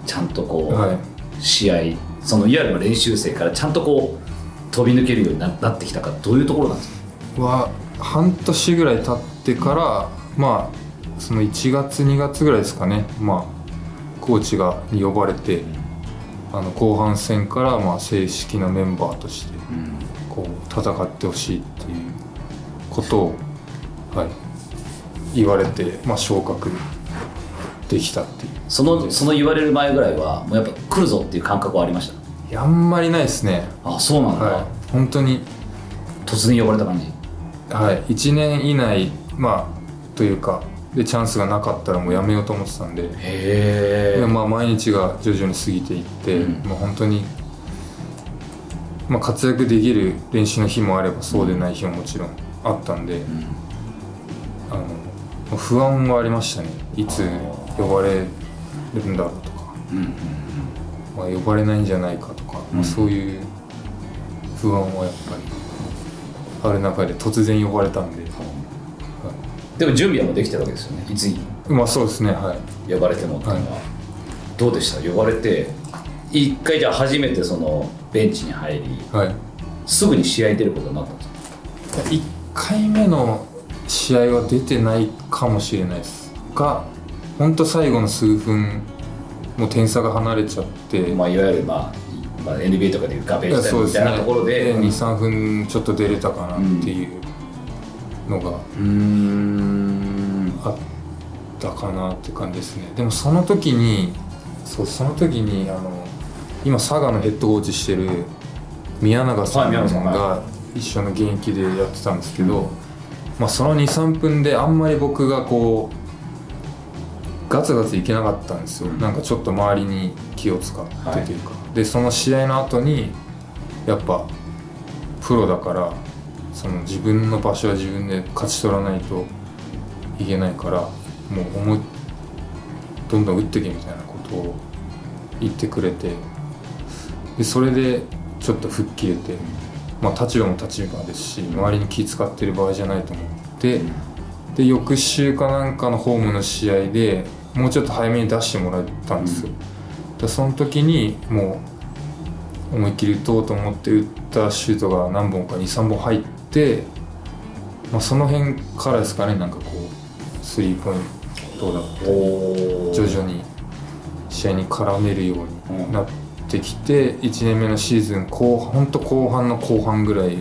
ちゃんとこう、はい、試合そのいわゆる練習生からちゃんとこう飛び抜けるようになってきたかどういうところなんですか？は半年ぐらい経ってからまあその1月2月ぐらいですかね。まあコーチがに呼ばれてあの後半戦からまあ正式なメンバーとしてこう戦ってほしいっていうことを、はい、言われて、まあ、昇格できたっていう。そのその言われる前ぐらいはもうやっぱ来るぞっていう感覚はありました？いやあんまりないですね。あそうなんだ、はい、本当に。突然呼ばれた感じ？はい。1年以内まあというかでチャンスがなかったらもうやめようと思ってたんで。で、まあ、毎日が徐々に過ぎていって、うん、もう本当に、まあ、活躍できる練習の日もあればそうでない日ももちろんあったんで、うん、あの不安はありましたね。いつ呼ばれるんだろうとか、うん、まあ、呼ばれないんじゃないかとか、まあ、そういう不安はやっぱりある中で突然呼ばれたんで。でも準備はもうできてるわけですよねいつに。まあそうですねはい。呼ばれてもっていうのは、はい、どうでした？呼ばれて一回じゃあ初めてそのベンチに入り、はい、すぐに試合出ることになったんですか？1回目の試合は出てないかもしれないですが本当最後の数分もう点差が離れちゃって、まあ、いわゆる、まあ、まあ NBA とかでいうガベージみたいなところで、ね、23分ちょっと出れたかなっていうのがあったかなっていう感じですね。でもその時にそうその時にあの今佐賀のヘッドコーチしてる宮永さんが一緒の現役でやってたんですけど、まあ、その23分であんまり僕がこガツガツいけなかったんですよ、なん。かちょっと周りに気を使ってというか、でその試合の後にやっぱプロだからその自分の場所は自分で勝ち取らないといけないからもう思いどんどん打ってけみたいなことを言ってくれてでそれでちょっと吹っ切れて、まあ、立場も立場ですし周りに気使ってる場合じゃないと思ってで翌週かなんかのホームの試合でもうちょっと早めに出してもらったんですよ。でその時にもう思いっきり打とうと思って打ったシュートが何本か23本入って、まあ、その辺からですかねなんかこうスリーポイントだった徐々に試合に絡めるようになってきて1年目のシーズン後半ほんと後半の後半ぐらい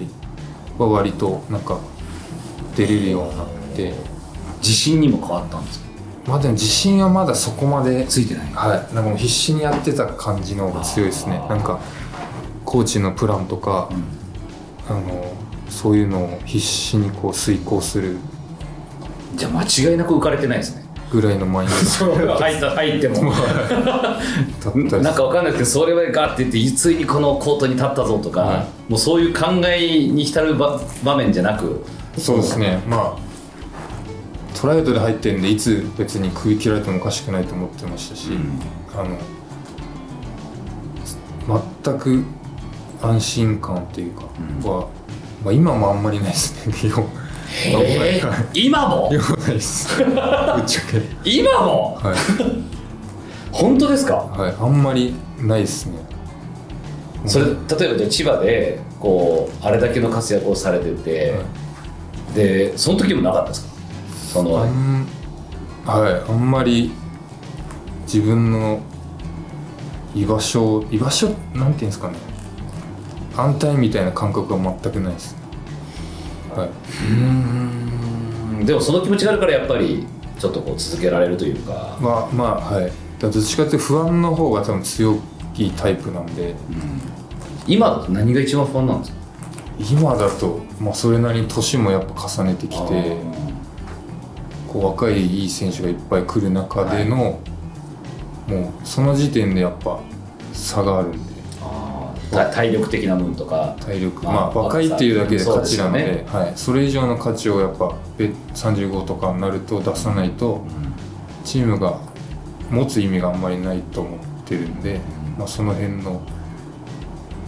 は割となんか出れるようになって。自信にも変わったんですか？まあでも自信はまだそこまでついてない。はい。なんかもう必死にやってた感じの方が強いですね。なんかコーチのプランとか、あのそういうのを必死にこう遂行する。じゃあ間違いなく浮かれてないですね。ぐらいのマイン入った入っても。[laughs] なんかわかんないけどそれまでガーって言ってついにこのコートに立ったぞとか、はもうそういう考えに浸る場場面じゃなく。そうですね。まあトライアウトで入ってるんでいつ別に食い切られてもおかしくないと思ってましたし、あの全く安心感っていうかは、まあ、今もあんまりないですね。[laughs] えー今も？[laughs] 今ないです。ぶっちゃけ。[laughs] 今も？はい、本当ですか？はい、あんまりないですね。それ例えばじゃあ千葉でこうあれだけの活躍をされてて、でその時もなかったですか？そあのんはい。あんまり自分の居場所居場所なんていうんですかね安泰みたいな感覚は全くないです。はい。うん。でもその気持ちがあるからやっぱりちょっとこう続けられるというか。まあまあはい。どっちかっていうと不安の方が多分強いタイプなんで。今だと何が一番不安なんですか？今だと、まあ、それなりに年もやっぱ重ねてきてこう若いいい選手がいっぱい来る中での、もうその時点でやっぱ差があるんで体力的な分とか。体力。まあまあ若いっていうだけで価値なのでそうですはい、それ以上の価値をやっぱべ35とかになると出さないとチームが持つ意味があんまりないと思ってるんで、まあ、その辺の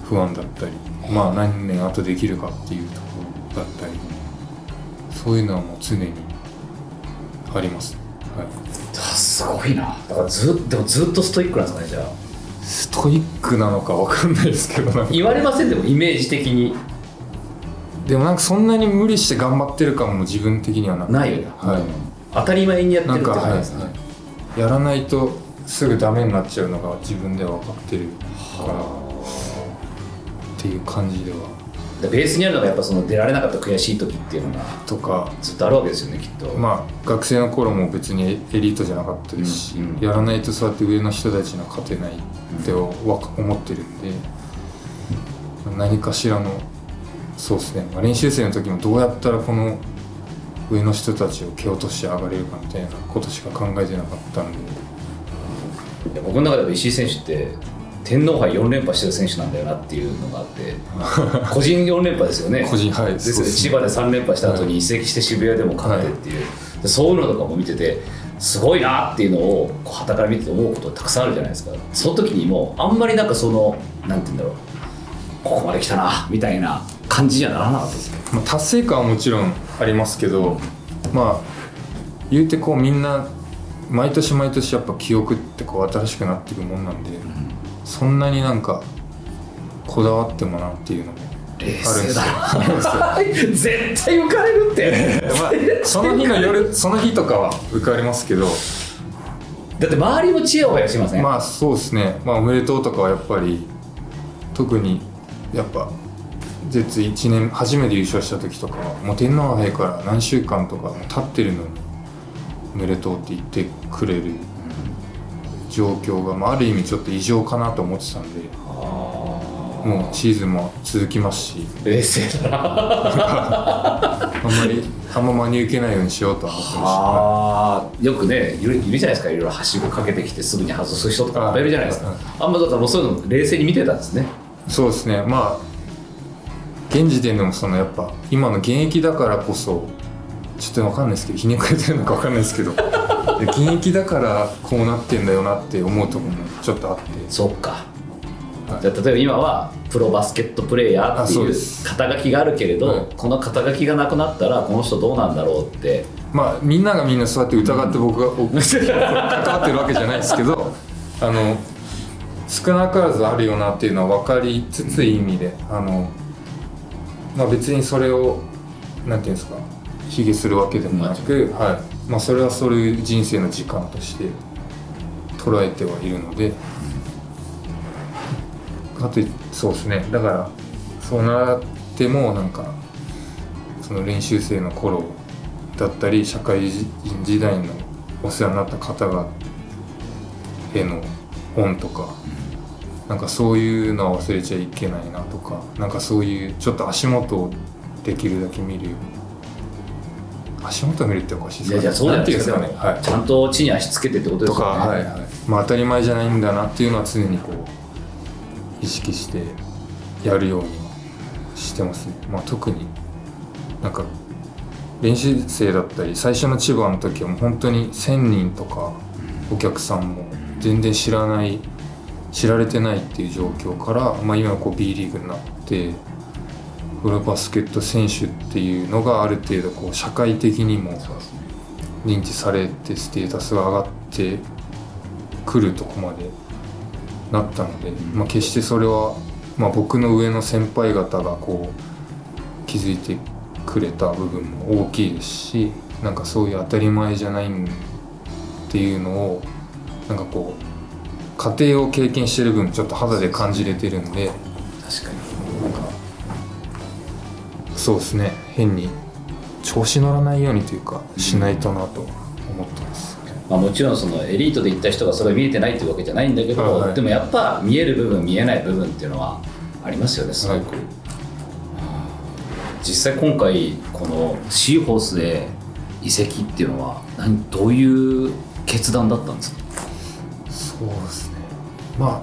不安だったり、まあ、何年後できるかっていうところだったりそういうのはもう常にあります、はい、あすごいな。だからずっでもずっとストイックなんですかねじゃあストイックなのかわかんないですけど言われませんでもイメージ的に。でもなんかそんなに無理して頑張ってる感も自分的にはなくて。ないよね、はい。うん当たり前にやってるってことですね、やらないとすぐダメになっちゃうのが自分では分かってるから。っていう感じでは。でベースにあるのがやっぱその出られなかった悔しい時っていうのがとか。ずっとあるわけですよねきっと、まあ学生の頃も別にエリートじゃなかったですし、うんうん。やらないとそうやって上の人たちには勝てないってわ思ってるんで何かしらのそうですね、まあ練習生の時もどうやったらこの上の人たちを蹴落として上がれるかみたいなことしか考えてなかったんで。いや僕の中では石井選手って天皇杯4連覇してる選手なんだよなっていうのがあって個人4連覇ですよね。個人はいですよね。千葉で3連覇した後に移籍して渋谷でも勝ってっていう、でそういうのとかも見ててすごいなっていうのをこう傍から見てて思うことたくさんあるじゃないですか。その時にもうあんまりなんかそのなんて言うんだろう。ここまで来たなみたいな感じにはならなかったですねまあ、達成感はもちろんありますけどまあ言うてこうみんな毎年毎年やっぱ記憶ってこう新しくなっていくもんなんで、そんなになんかこだわってもなっていうのも冷あるんですよ。[laughs] 絶対浮かれるって。まあ、その日の夜 [laughs] その日とかは浮かれますけどだって周りも知恵を増やしません、まあそうですね、まあ、おめでとうとかはやっぱり特にやっぱ絶1年初めて優勝した時とかはもう天皇杯から何週間とか経ってるのにおめでとうって言ってくれる状況が、まあ、ある意味ちょっと異常かなと思ってたんでもうシーズンも続きますし。冷静だな。[laughs] あんまりあんま真に受けないようにしようとは思ってまああよくねいるいるじゃないですか。いろいろはしごかけてきてすぐに外す人とか。い。るじゃないですか。はい。あんまだからもうそういうの冷静に見てたんですね。すそうですね。まあ現時点でもそのやっぱ今の現役だからこそちょっと分かんないですけどひねくれてるのか分かんないですけど [laughs] 現役だからこうなってんだよなって思うところもちょっとあって。そっか、はい。じゃあ例えば今はプロバスケットプレーヤーっていう肩書きがあるけれど、はい。この肩書きがなくなったらこの人どうなんだろうって。まあみんながみんなそうやって疑って僕がお [laughs] 関わってるわけじゃないですけどあの少なからずあるよなっていうのは分かりつついい意味であの、まあ、別にそれをなんていうんですか卑下するわけでもなく、はい。まあ、それはそういう人生の時間として捉えてはいるので。あとそうですね。だからそうなってもなんかその練習生の頃だったり社会人時代のお世話になった方がへの恩とかなんかそういうのは忘れちゃいけないなとかなんかそういうちょっと足元をできるだけ見るように足元を見るっておかしいですか？いやじゃあそうじゃないですかね、はい、ちゃんと地に足つけてってことでとか、すよね。はいはいまあ、当たり前じゃないんだなっていうのは常にこう意識してやるようにしてます。ね、まあ、特になんか練習生だったり最初の千葉の時はもう本当に1,000人とかお客さんも全然知らない知られてないっていう状況から、まあ、今はこう B リーグになってプロバスケット選手っていうのがある程度こう社会的にも認知されてステータスが上がってくるとこまでなったので、まあ、決してそれは、まあ、僕の上の先輩方がこう気づいてくれた部分も大きいですしなんかそういう当たり前じゃないっていうのをなんかこう家庭を経験してる分ちょっと肌で感じれてるんで確かに。そうですね。変に調子乗らないようにというかしないとなと思ってます。まあ、もちろんそのエリートで行った人がそれを見えてないっていうわけじゃないんだけど、はいはい。でもやっぱ見える部分見えない部分っていうのはありますよねすごく、はい。実際今回このシーホースで移籍っていうのは何どういう決断だったんですか？そうですね。まあ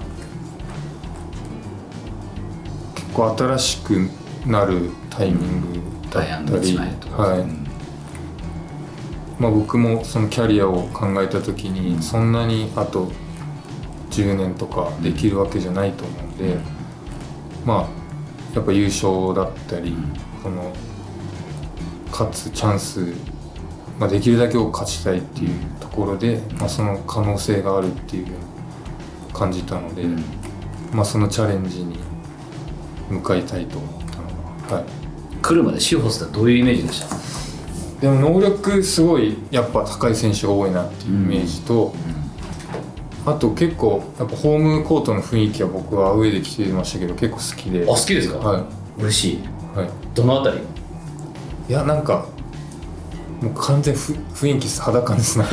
結構新しくなるタイミングだったり、はい。うんまあ、僕もそのキャリアを考えた時にそんなにあと10年とかできるわけじゃないと思うんで、まあやっぱ優勝だったり、この勝つチャンス、まあ、できるだけ多く勝ちたいっていうところで、まあ、その可能性があるっていう感じたので、うん。まあ、そのチャレンジに向かいたいと思ったのが、はい、来るまでシーホースってどういうイメージでした？でも能力すごいやっぱ高い選手が多いなっていうイメージと、あと結構やっぱホームコートの雰囲気は僕は上で来てましたけど結構好きで。あ好きですか、は嬉しい。い、はい、どのあたり？いやなんかもう完全ふ雰囲気裸ですね [laughs]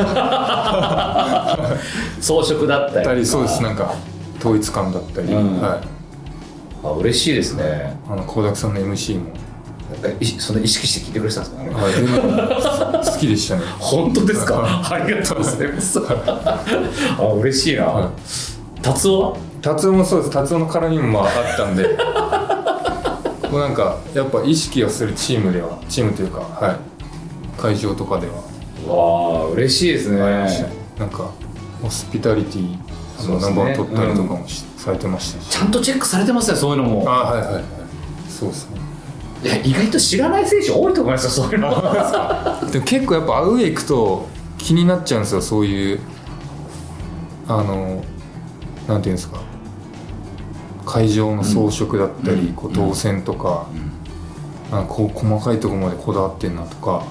装飾だったりそうです。なんか統一感だったり、うん。はい。あ嬉しいですね。あの倖田さんの MC も、そんな意識して聞いてくれてたんですか？ねはい、好きでしたね。[laughs] 本当ですか？はありがとうございます。あ嬉しいな、は達夫は？達夫もそうです。達夫の絡みもまああったんで。[laughs] こうなんかやっぱ意識をするチームではチームというかはい。会場とかでは。わあ嬉しいですね。なんかホスピタリティのナンバーを取ったりとかもし、されてましたし。ちゃんとチェックされてますねそういうのも。あはいはいはい。そうですね意外と知らない選手多いと思いますよそういうの。[laughs] でも結構やっぱアウェイ行くと気になっちゃうんですよそういうあのなんていうんですか。会場の装飾だったり、うん。こう動線とか、あこう細かいところまでこだわってんなとか。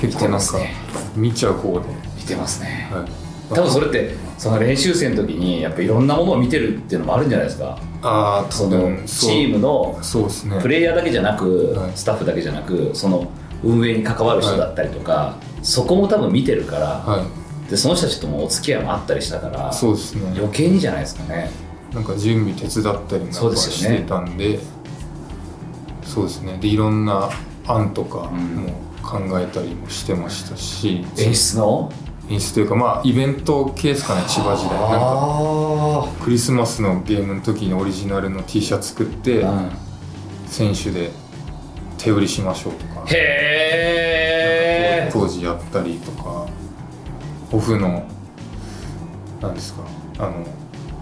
結構なんか見てますね。見ちゃう方で、見てますね。はい、多分それってその練習生の時にやっぱいろんなものを見てるっていうのもあるんじゃないですか。ああそのチームのプレイヤーだけじゃなく、はい。スタッフだけじゃなくその運営に関わる人だったりとか、そこも多分見てるから、はでその人たちともお付き合いもあったりしたからいそうですね。余計にじゃないですかね。なんか準備手伝ったりもしてたんでそうですね。でいろんな案とかうんも考えたりもしてましたし、演出の演出というかまあイベント系ですかね千葉時代。なんかあクリスマスのゲームの時にオリジナルの T シャツ作ってあ、うん、選手で手売りしましょうとか。へえ当時やったりとか。オフのなんですかあの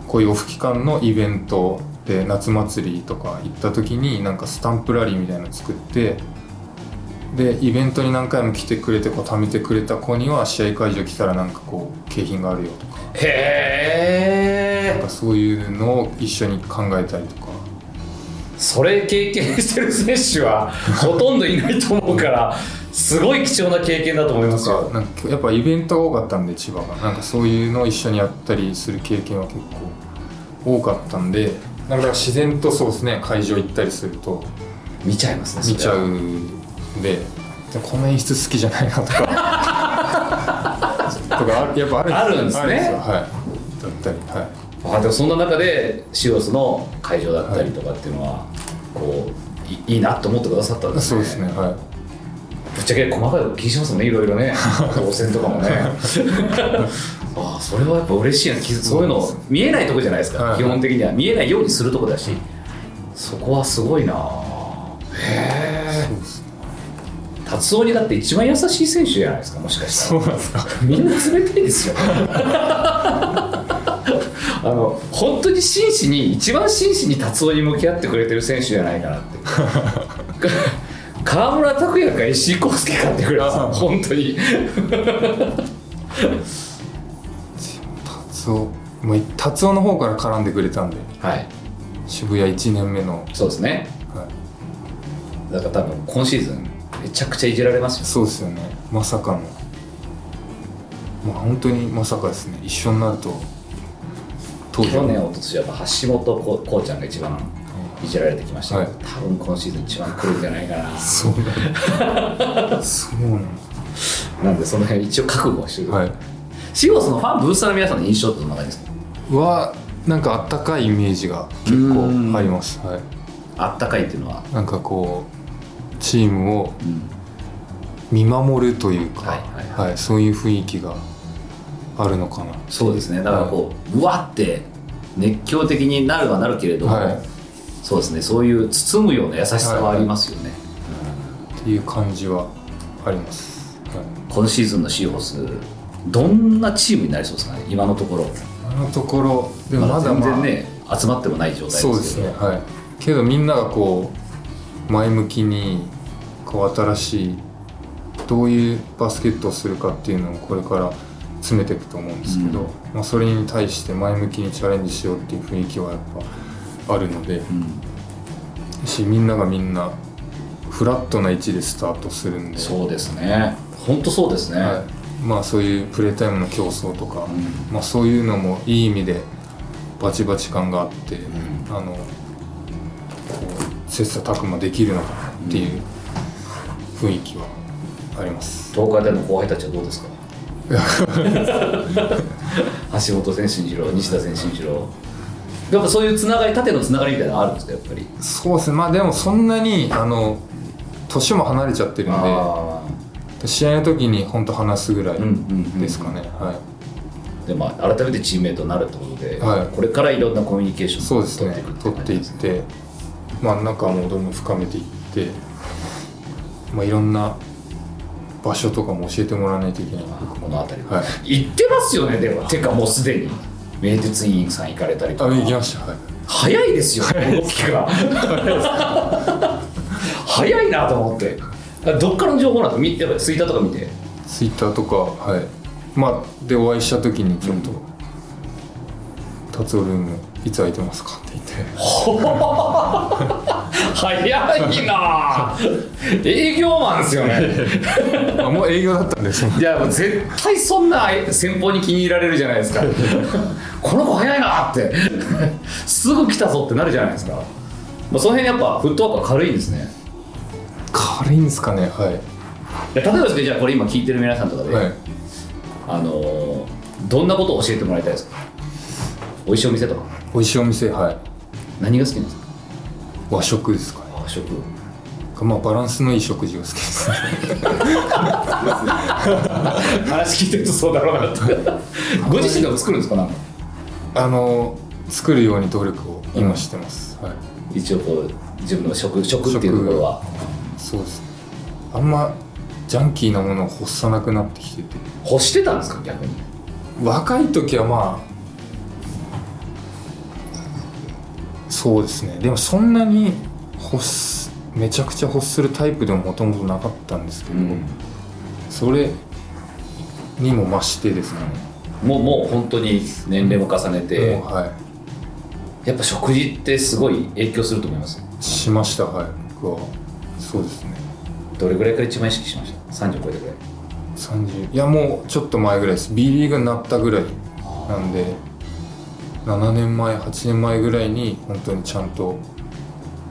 こういうオフ期間のイベントで夏祭りとか行った時になんかスタンプラリーみたいなの作ってでイベントに何回も来てくれてこう貯めてくれた子には試合会場来たらなんかこう景品があるよとか。へえなんかそういうのを一緒に考えたりとか。それ経験してる選手は [laughs] ほとんどいないと思うからすごい貴重な経験だと思いますよ。なんかやっぱイベントが多かったんで千葉が。なんかそういうのを一緒にやったりする経験は結構多かったんでなんか自然とそうですね会場行ったりすると見ちゃいますね見ちゃうんででこの演出好きじゃないなとか。[laughs] とかあるやっぱあるんですあるんですね。よ。はい。だったりはい。あでもそんな中でシオスの会場だったりとかっていうのは、こういいいなと思ってくださったんですね。そうですねはい。ぶっちゃけ細かいこと気にしますもんねいろいろね。[laughs] 当選とかもね。[laughs] ああそれはやっぱ嬉しいなそういうの見えないとこじゃないですか、はい。基本的には。見えないようにするとこだし。そこはすごいなへえそうですね達夫にだって一番優しい選手じゃないですかもしかしたら。そうなんですか。みんな冷たいですよ。[laughs] あの本当に真摯に一番真摯に達夫に向き合ってくれてる選手じゃないかなって。河村拓哉か石井康介かってくらい本当に。達夫もう達夫の方から絡んでくれたんで。はい。渋谷1年目の、そうですね。はい、だから多分今シーズンめちゃくちゃいじられますよそうですよね。まさかの。まあ本当にまさかですね。一緒になると。当去年一昨年はやっぱ橋本ここうちゃんが一番い。じられてきました。けど、はい。多分今シーズン一番来るんじゃないかな。そう。だそうなんなんでその辺一応覚悟はしてる、だはい。シゴスのファンブースターの皆さんの印象ってどんな感じですか？はなんかあったかいイメージが結構あります。はい。あったかいっていうのは、なんかこうチームをうん見守るというか、はいそういう雰囲気があるのかな。そうですね。だからこう、うわって熱狂的になるはなるけれども、はい。そうですね。そういう包むような優しさはありますよね、っていう感じはあります、はい、今シーズンのシーホースどんなチームになりそうですかね？今のところ。あのところでもまだまだまあ全然ね、集まってもない状態ですけど。そうですね。はい。けどみんながこう前向きにこう新しいどういうバスケットをするかっていうのをこれから詰めていくと思うんですけど、うん。まあ、それに対して前向きにチャレンジしようっていう雰囲気はやっぱあるのでうん。しみんながみんなフラットな位置でスタートするんで。そうですね。本当そうですね、はい、まあそういうプレータイムの競争とか、うん。まあ、そういうのもいい意味でバチバチ感があって、ん。あの切磋琢磨できるのかなっていう雰囲気はあります、東海大の後輩たちはどうですか？[laughs] 橋本選手にしろ西田選手にしろ。やっぱそういうつながり縦のつながりみたいなのあるんですか？やっぱり。そうですね。まあでもそんなにあの年も離れちゃってるんあで試合の時に本当話すぐらいうんうんうんですかね、はい。ーでまあ改めてチームメートになるってことで、はい。これからいろんなコミュニケーションを取っていく取っていってまあ仲もどんどん深めていってまあいろんな場所とかも教えてもらわないといけない。この辺り、は。い。行ってますよねでも。てかもうすでに。名鉄委員さん行かれたりとあか行きました。はい。早いですよ動きが。早いなと思って。どっからの情報なんですかツイッターとか見て。ツイッターとかはい。まあでお会いした時にちょっと「達夫ルームいつ空いてますか?」って言って早いな営業マンですよねあもう営業だったんですいやもう絶対そんな先方に気に入られるじゃないですかこの子早いなってすぐ来たぞってなるじゃないですか、まあ、その辺やっぱフットワークは軽いんですね軽いんですかねはいいや例えばですねじゃあこれ今聞いてる皆さんとかで、はいあのどんなことを教えてもらいたいですか美味しいお店とか？美味しいお店はい。何が好きなんですか？和食ですかね。和食。まあバランスのいい食事が好きです。ね [laughs] 話聞いてるとそうだろうなって。[laughs] ご自身でも作るんですか？なんか。あの作るように努力を今してます、はい。一応こう自分の食食っていうところは。そうです。あんまジャンキーなものを欲さなくなってきてて。欲してたんですか？逆に。若い時はまあそうですね。でもそんなに欲すめちゃくちゃ欲するタイプでももともとなかったんですけど、それにも増してですかね、もうもう本当に年齢も重ねて、もうはやっぱ食事ってすごい影響すると思います？いしましたはい。僕は。そうですね。どれぐらいから一番意識しました？30超えてぐらい。30いやもうちょっと前ぐらいです。B リーグになったぐらいなんで7年前8年前ぐらいに本当にちゃんと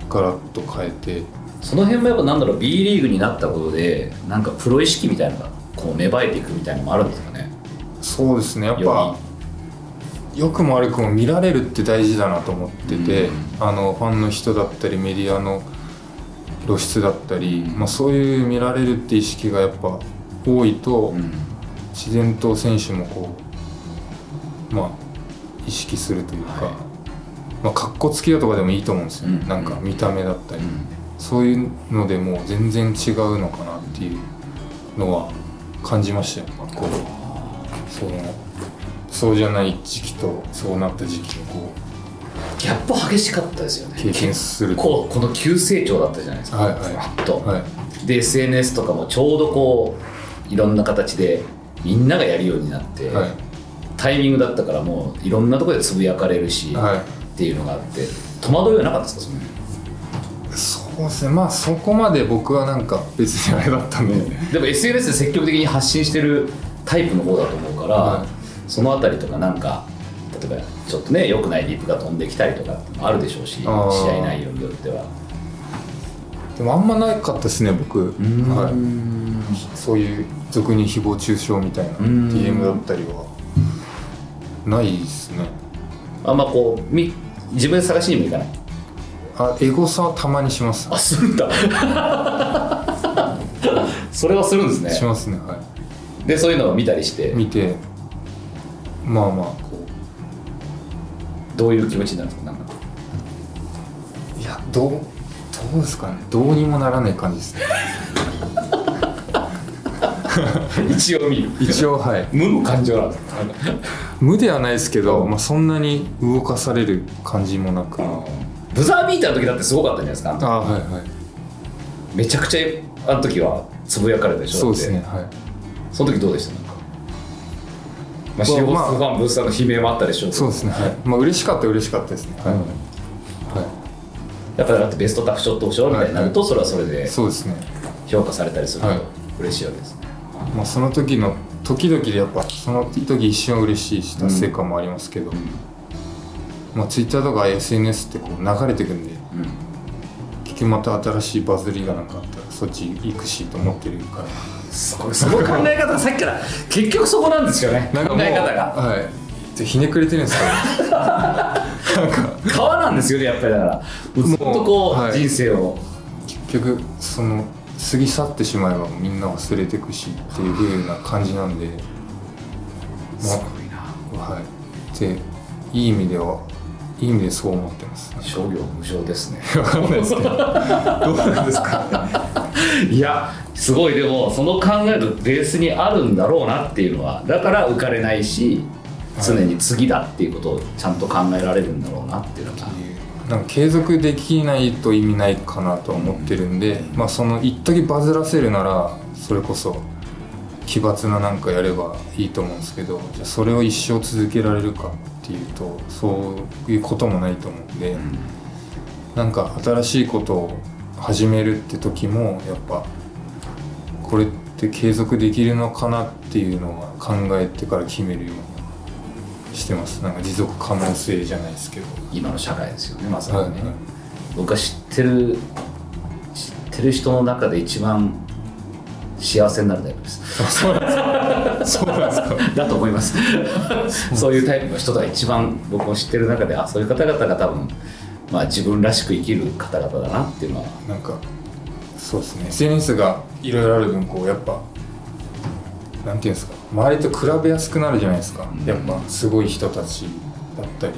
ガラッと変えて。その辺もやっぱなんだろう B リーグになったことでなんかプロ意識みたいなのがこう芽生えていくみたいなのもあるんですかね。そうですね。やっよぱ良くも悪くも見られるって大事だなと思ってて、うん。あのファンの人だったりメディアの露出だったり、まあ、そういう見られるって意識がやっぱ多いと、うん。自然と選手もこうまあ意識するというか、はいまあかっこつけようとかでもいいと思うんですよ、うん。なんか見た目だったり、うん。そういうのでもう全然違うのかなっていうのは感じましたよ。こうそのそうじゃない時期とそうなった時期をこギャップ激しかったですよね。経験すると。結構この急成長だったじゃないですか、はいはい。ふわっと、うはい。で SNS とかもちょうどこういろんな形でみんながやるようになって、はいタイミングだったからもういろんなところでつぶやかれるし、はい。っていうのがあって戸惑いはなかったですかそのそうですね。まあそこまで僕はなんか別にあれだったんで、でも SNS で積極的に発信してるタイプの方だと思うから、はい。そのあたりとかなんか例えばちょっとね良くないリップが飛んできたりとかもあるでしょうし試合内容によっては。でもあんまなかったですね僕。ん。はい、そういう俗に誹謗中傷みたいなうん。DM だったりはないですね。あんまこうみ自分で探しにもいかない？あエゴサはたまにします。あするんだそれはするんですね。しますねはでそういうのを見たりして？い見てまあまあこどういう気持ちになるんですか？なんか。ういやどうどうですかね。どうにもならない感じですね。[laughs] 一応見る。一応はい。無の感情なんですか？無ではないですけど、まあ、そんなに動かされる感じもなく。あブザービーターの時だってすごかったじゃないですか。あはいはい。めちゃくちゃあの時はつぶやかれたでしょ。そうですねはい。その時どうでした？なんか。まあ、シーホースファンブースターの悲鳴もあったでしょそうですねはい。まあ嬉しかった嬉しかったですね。はい、うんはやっぱりだってベストタフショット賞みたいになるとそれはそれでい、そうですね。評価されたりするとはい。嬉しいわけですね、まあ、その時の時々でやっぱその時一瞬は嬉しいし達成感もありますけど、まあ、Twitter とか SNS ってこう流れてくんで結局また新しいバズりがなんかあったらそっち行くしと思ってるから。そこその考え方がさっきから結局そこなんですよね。考え方が。はい。でひねくれてるんですか [laughs] なんか。川なんですよねやっぱりだから。ずっとこう、はい。人生を。結局その過ぎ去ってしまえばみんな忘れていくしっていう風な感じなんですごいな。はい。でいい意味ではいい意味でそう思ってます。商業無償ですね。わかんないですけど。どうなんですか？いやすごい。でもその考えのベースにあるんだろうなっていうのはだから浮かれないし常に次だっていうことをちゃんと考えられるんだろうなっていうのが。なんか継続できないと意味ないかなとは思ってるんで、まあその一時バズらせるならそれこそ奇抜ななんかやればいいと思うんですけどじゃあそれを一生続けられるかっていうとそういうこともないと思うんで、なんか新しいことを始めるって時もやっぱこれって継続できるのかなっていうのは考えてから決めるようにしてます。なんか持続可能性じゃないですけど。今の社会ですよねまさはいにね、僕が知ってる知ってる人の中で一番幸せになるタイプです。そうなんですか。そうなんですか。だと思います。そういうタイプの人が一番僕も知ってる中であそういう方々が多分まあ自分らしく生きる方々だなっていうのは。なんかそうですね。SNS がいろいろある分こうやっぱなんていうんですか。周りと比べやすくなるじゃないですか、やっぱすごい人たちだったり。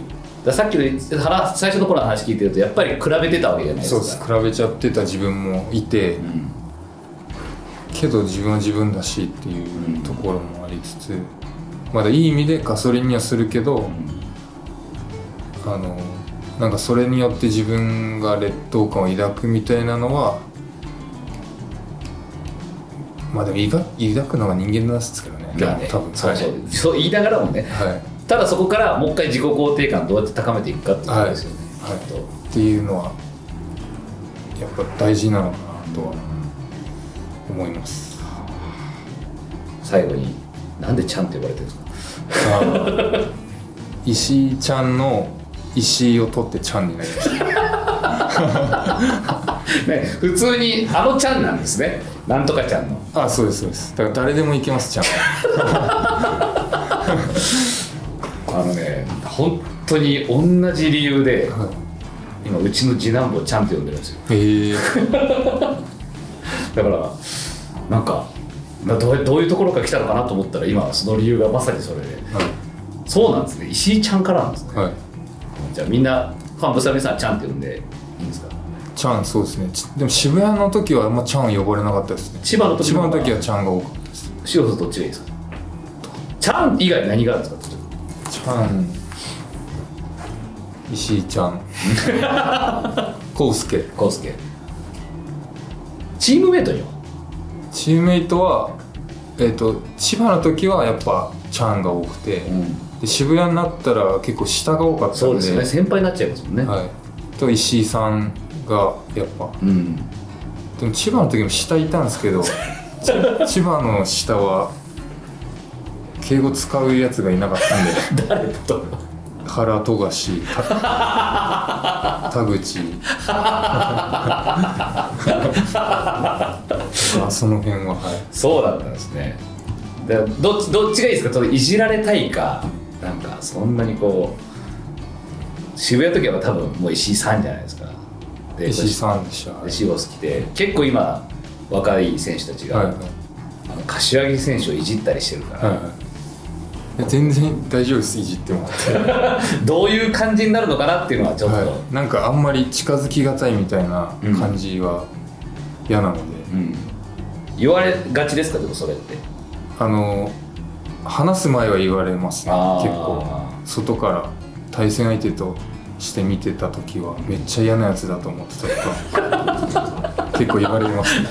ださっきの話最初の頃の話聞いてるとやっぱり比べてたわけじゃないですか。そうです。比べちゃってた自分もいて、んけど自分は自分だしっていうところもありつつ、まだいい意味でガソリンにはするけど、あのなんかそれによって自分が劣等感を抱くみたいなのはまあでも抱抱くのが人間なんですけどね。まあね。多分。そうそう、そう言いながらもね。はい、はいただそこからもう一回自己肯定感どうやって高めていくかっていうことですよね、はい。きっとっていうのはやっぱ大事なのかなとは思います。最後になんでちゃんって呼ばれてるんですか？石井ちゃんの石井を取ってちゃんになりました。ね普通にあのちゃんなんですね。なんとかちゃんの。あそうですそうです。だから誰でもいけますちゃん。あのね本当に同じ理由では今うちの次男坊ちゃんって呼んでるんですよ。いへえだからなんかなどうどういうところから来たのかなと思ったら今その理由がまさにそれで。そうなんですね。石井ちゃんからなんですね。はい、はい、じゃあみんなファンブサミさんちゃんって呼んでいいんですか？ちゃんそうですね。ちでも渋谷の時はあんまちゃん呼ばれなかったですね。千葉の時千葉の時はちゃんが多かったです塩とどっちがいいですか？ちゃん以外何があるんですか？ちゃん。石井ちゃん。[laughs] コウスケ。コウスケチームメイトには？チームメイトはえっ、と千葉の時はやっぱちゃんが多くて、で渋谷になったら結構下が多かったんで。そうですよね。先輩になっちゃいますもんね、はい、と石井さんがやっぱ。うん。でも千葉の時も下いたんですけどち [laughs] 千葉の下は敬語使うやつがいなかったんで。[laughs] 誰と原富樫た田口 [laughs] と [laughs] かその辺は。はい。そうだったんですね。でどっちどっちがいいですか？そのいじられたいか？なんかそんなにこう渋谷の時は多分もう石井さんじゃないですか。で石井さんでした。はい石井を好きで。結構今若い選手たちが、はいはい。あの柏木選手をいじったりしてるから、はいはい。全然大丈夫ですいじっても。らってどういう感じになるのかなっていうのはちょっと、はい、なんかあんまり近づきがたいみたいな感じは嫌なので、うん、言われがちですかでもそれって？あの話す前は言われますね結構。外から対戦相手として見てた時はめっちゃ嫌なやつだと思ってたとか [laughs] 結構言われますね。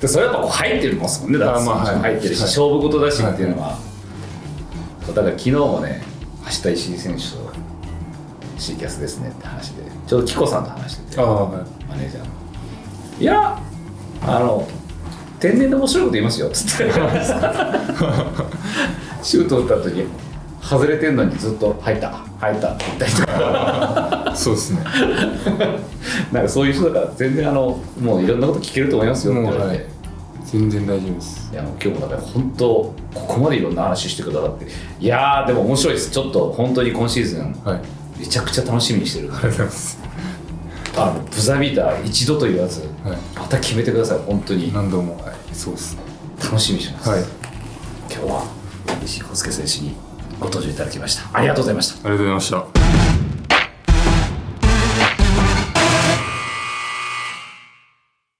でそれはやっぱ入ってるますもんね。だっまあはい。入ってるし、はい。勝負事だしっていうのは、だから昨日もね明日石井選手と C キャスですねって話でちょうど紀子さんと話しててはい。マネージャーの。いやあの天然で面白いこと言いますよ。っつって。[laughs] シュート打った時外れてんのにずっと入った。入った。って言ったりとか。そうですね。[laughs] なんかそういう人だから全然あのもういろんなこと聞けると思いますよって言われて、全然大丈夫です。いやもう今日もだから本当ここまでいろんな話してくださって。いやーでも面白いです。ちょっと本当に今シーズンはい。めちゃくちゃ楽しみにしてるありがとうございます。あのブザービーター一度と言わず、はい。また決めてください本当に。何度も。はい。そうです楽しみにしてます、はい。今日は石井康介選手にご登場いただきました。ありがとうございました。ありがとうございました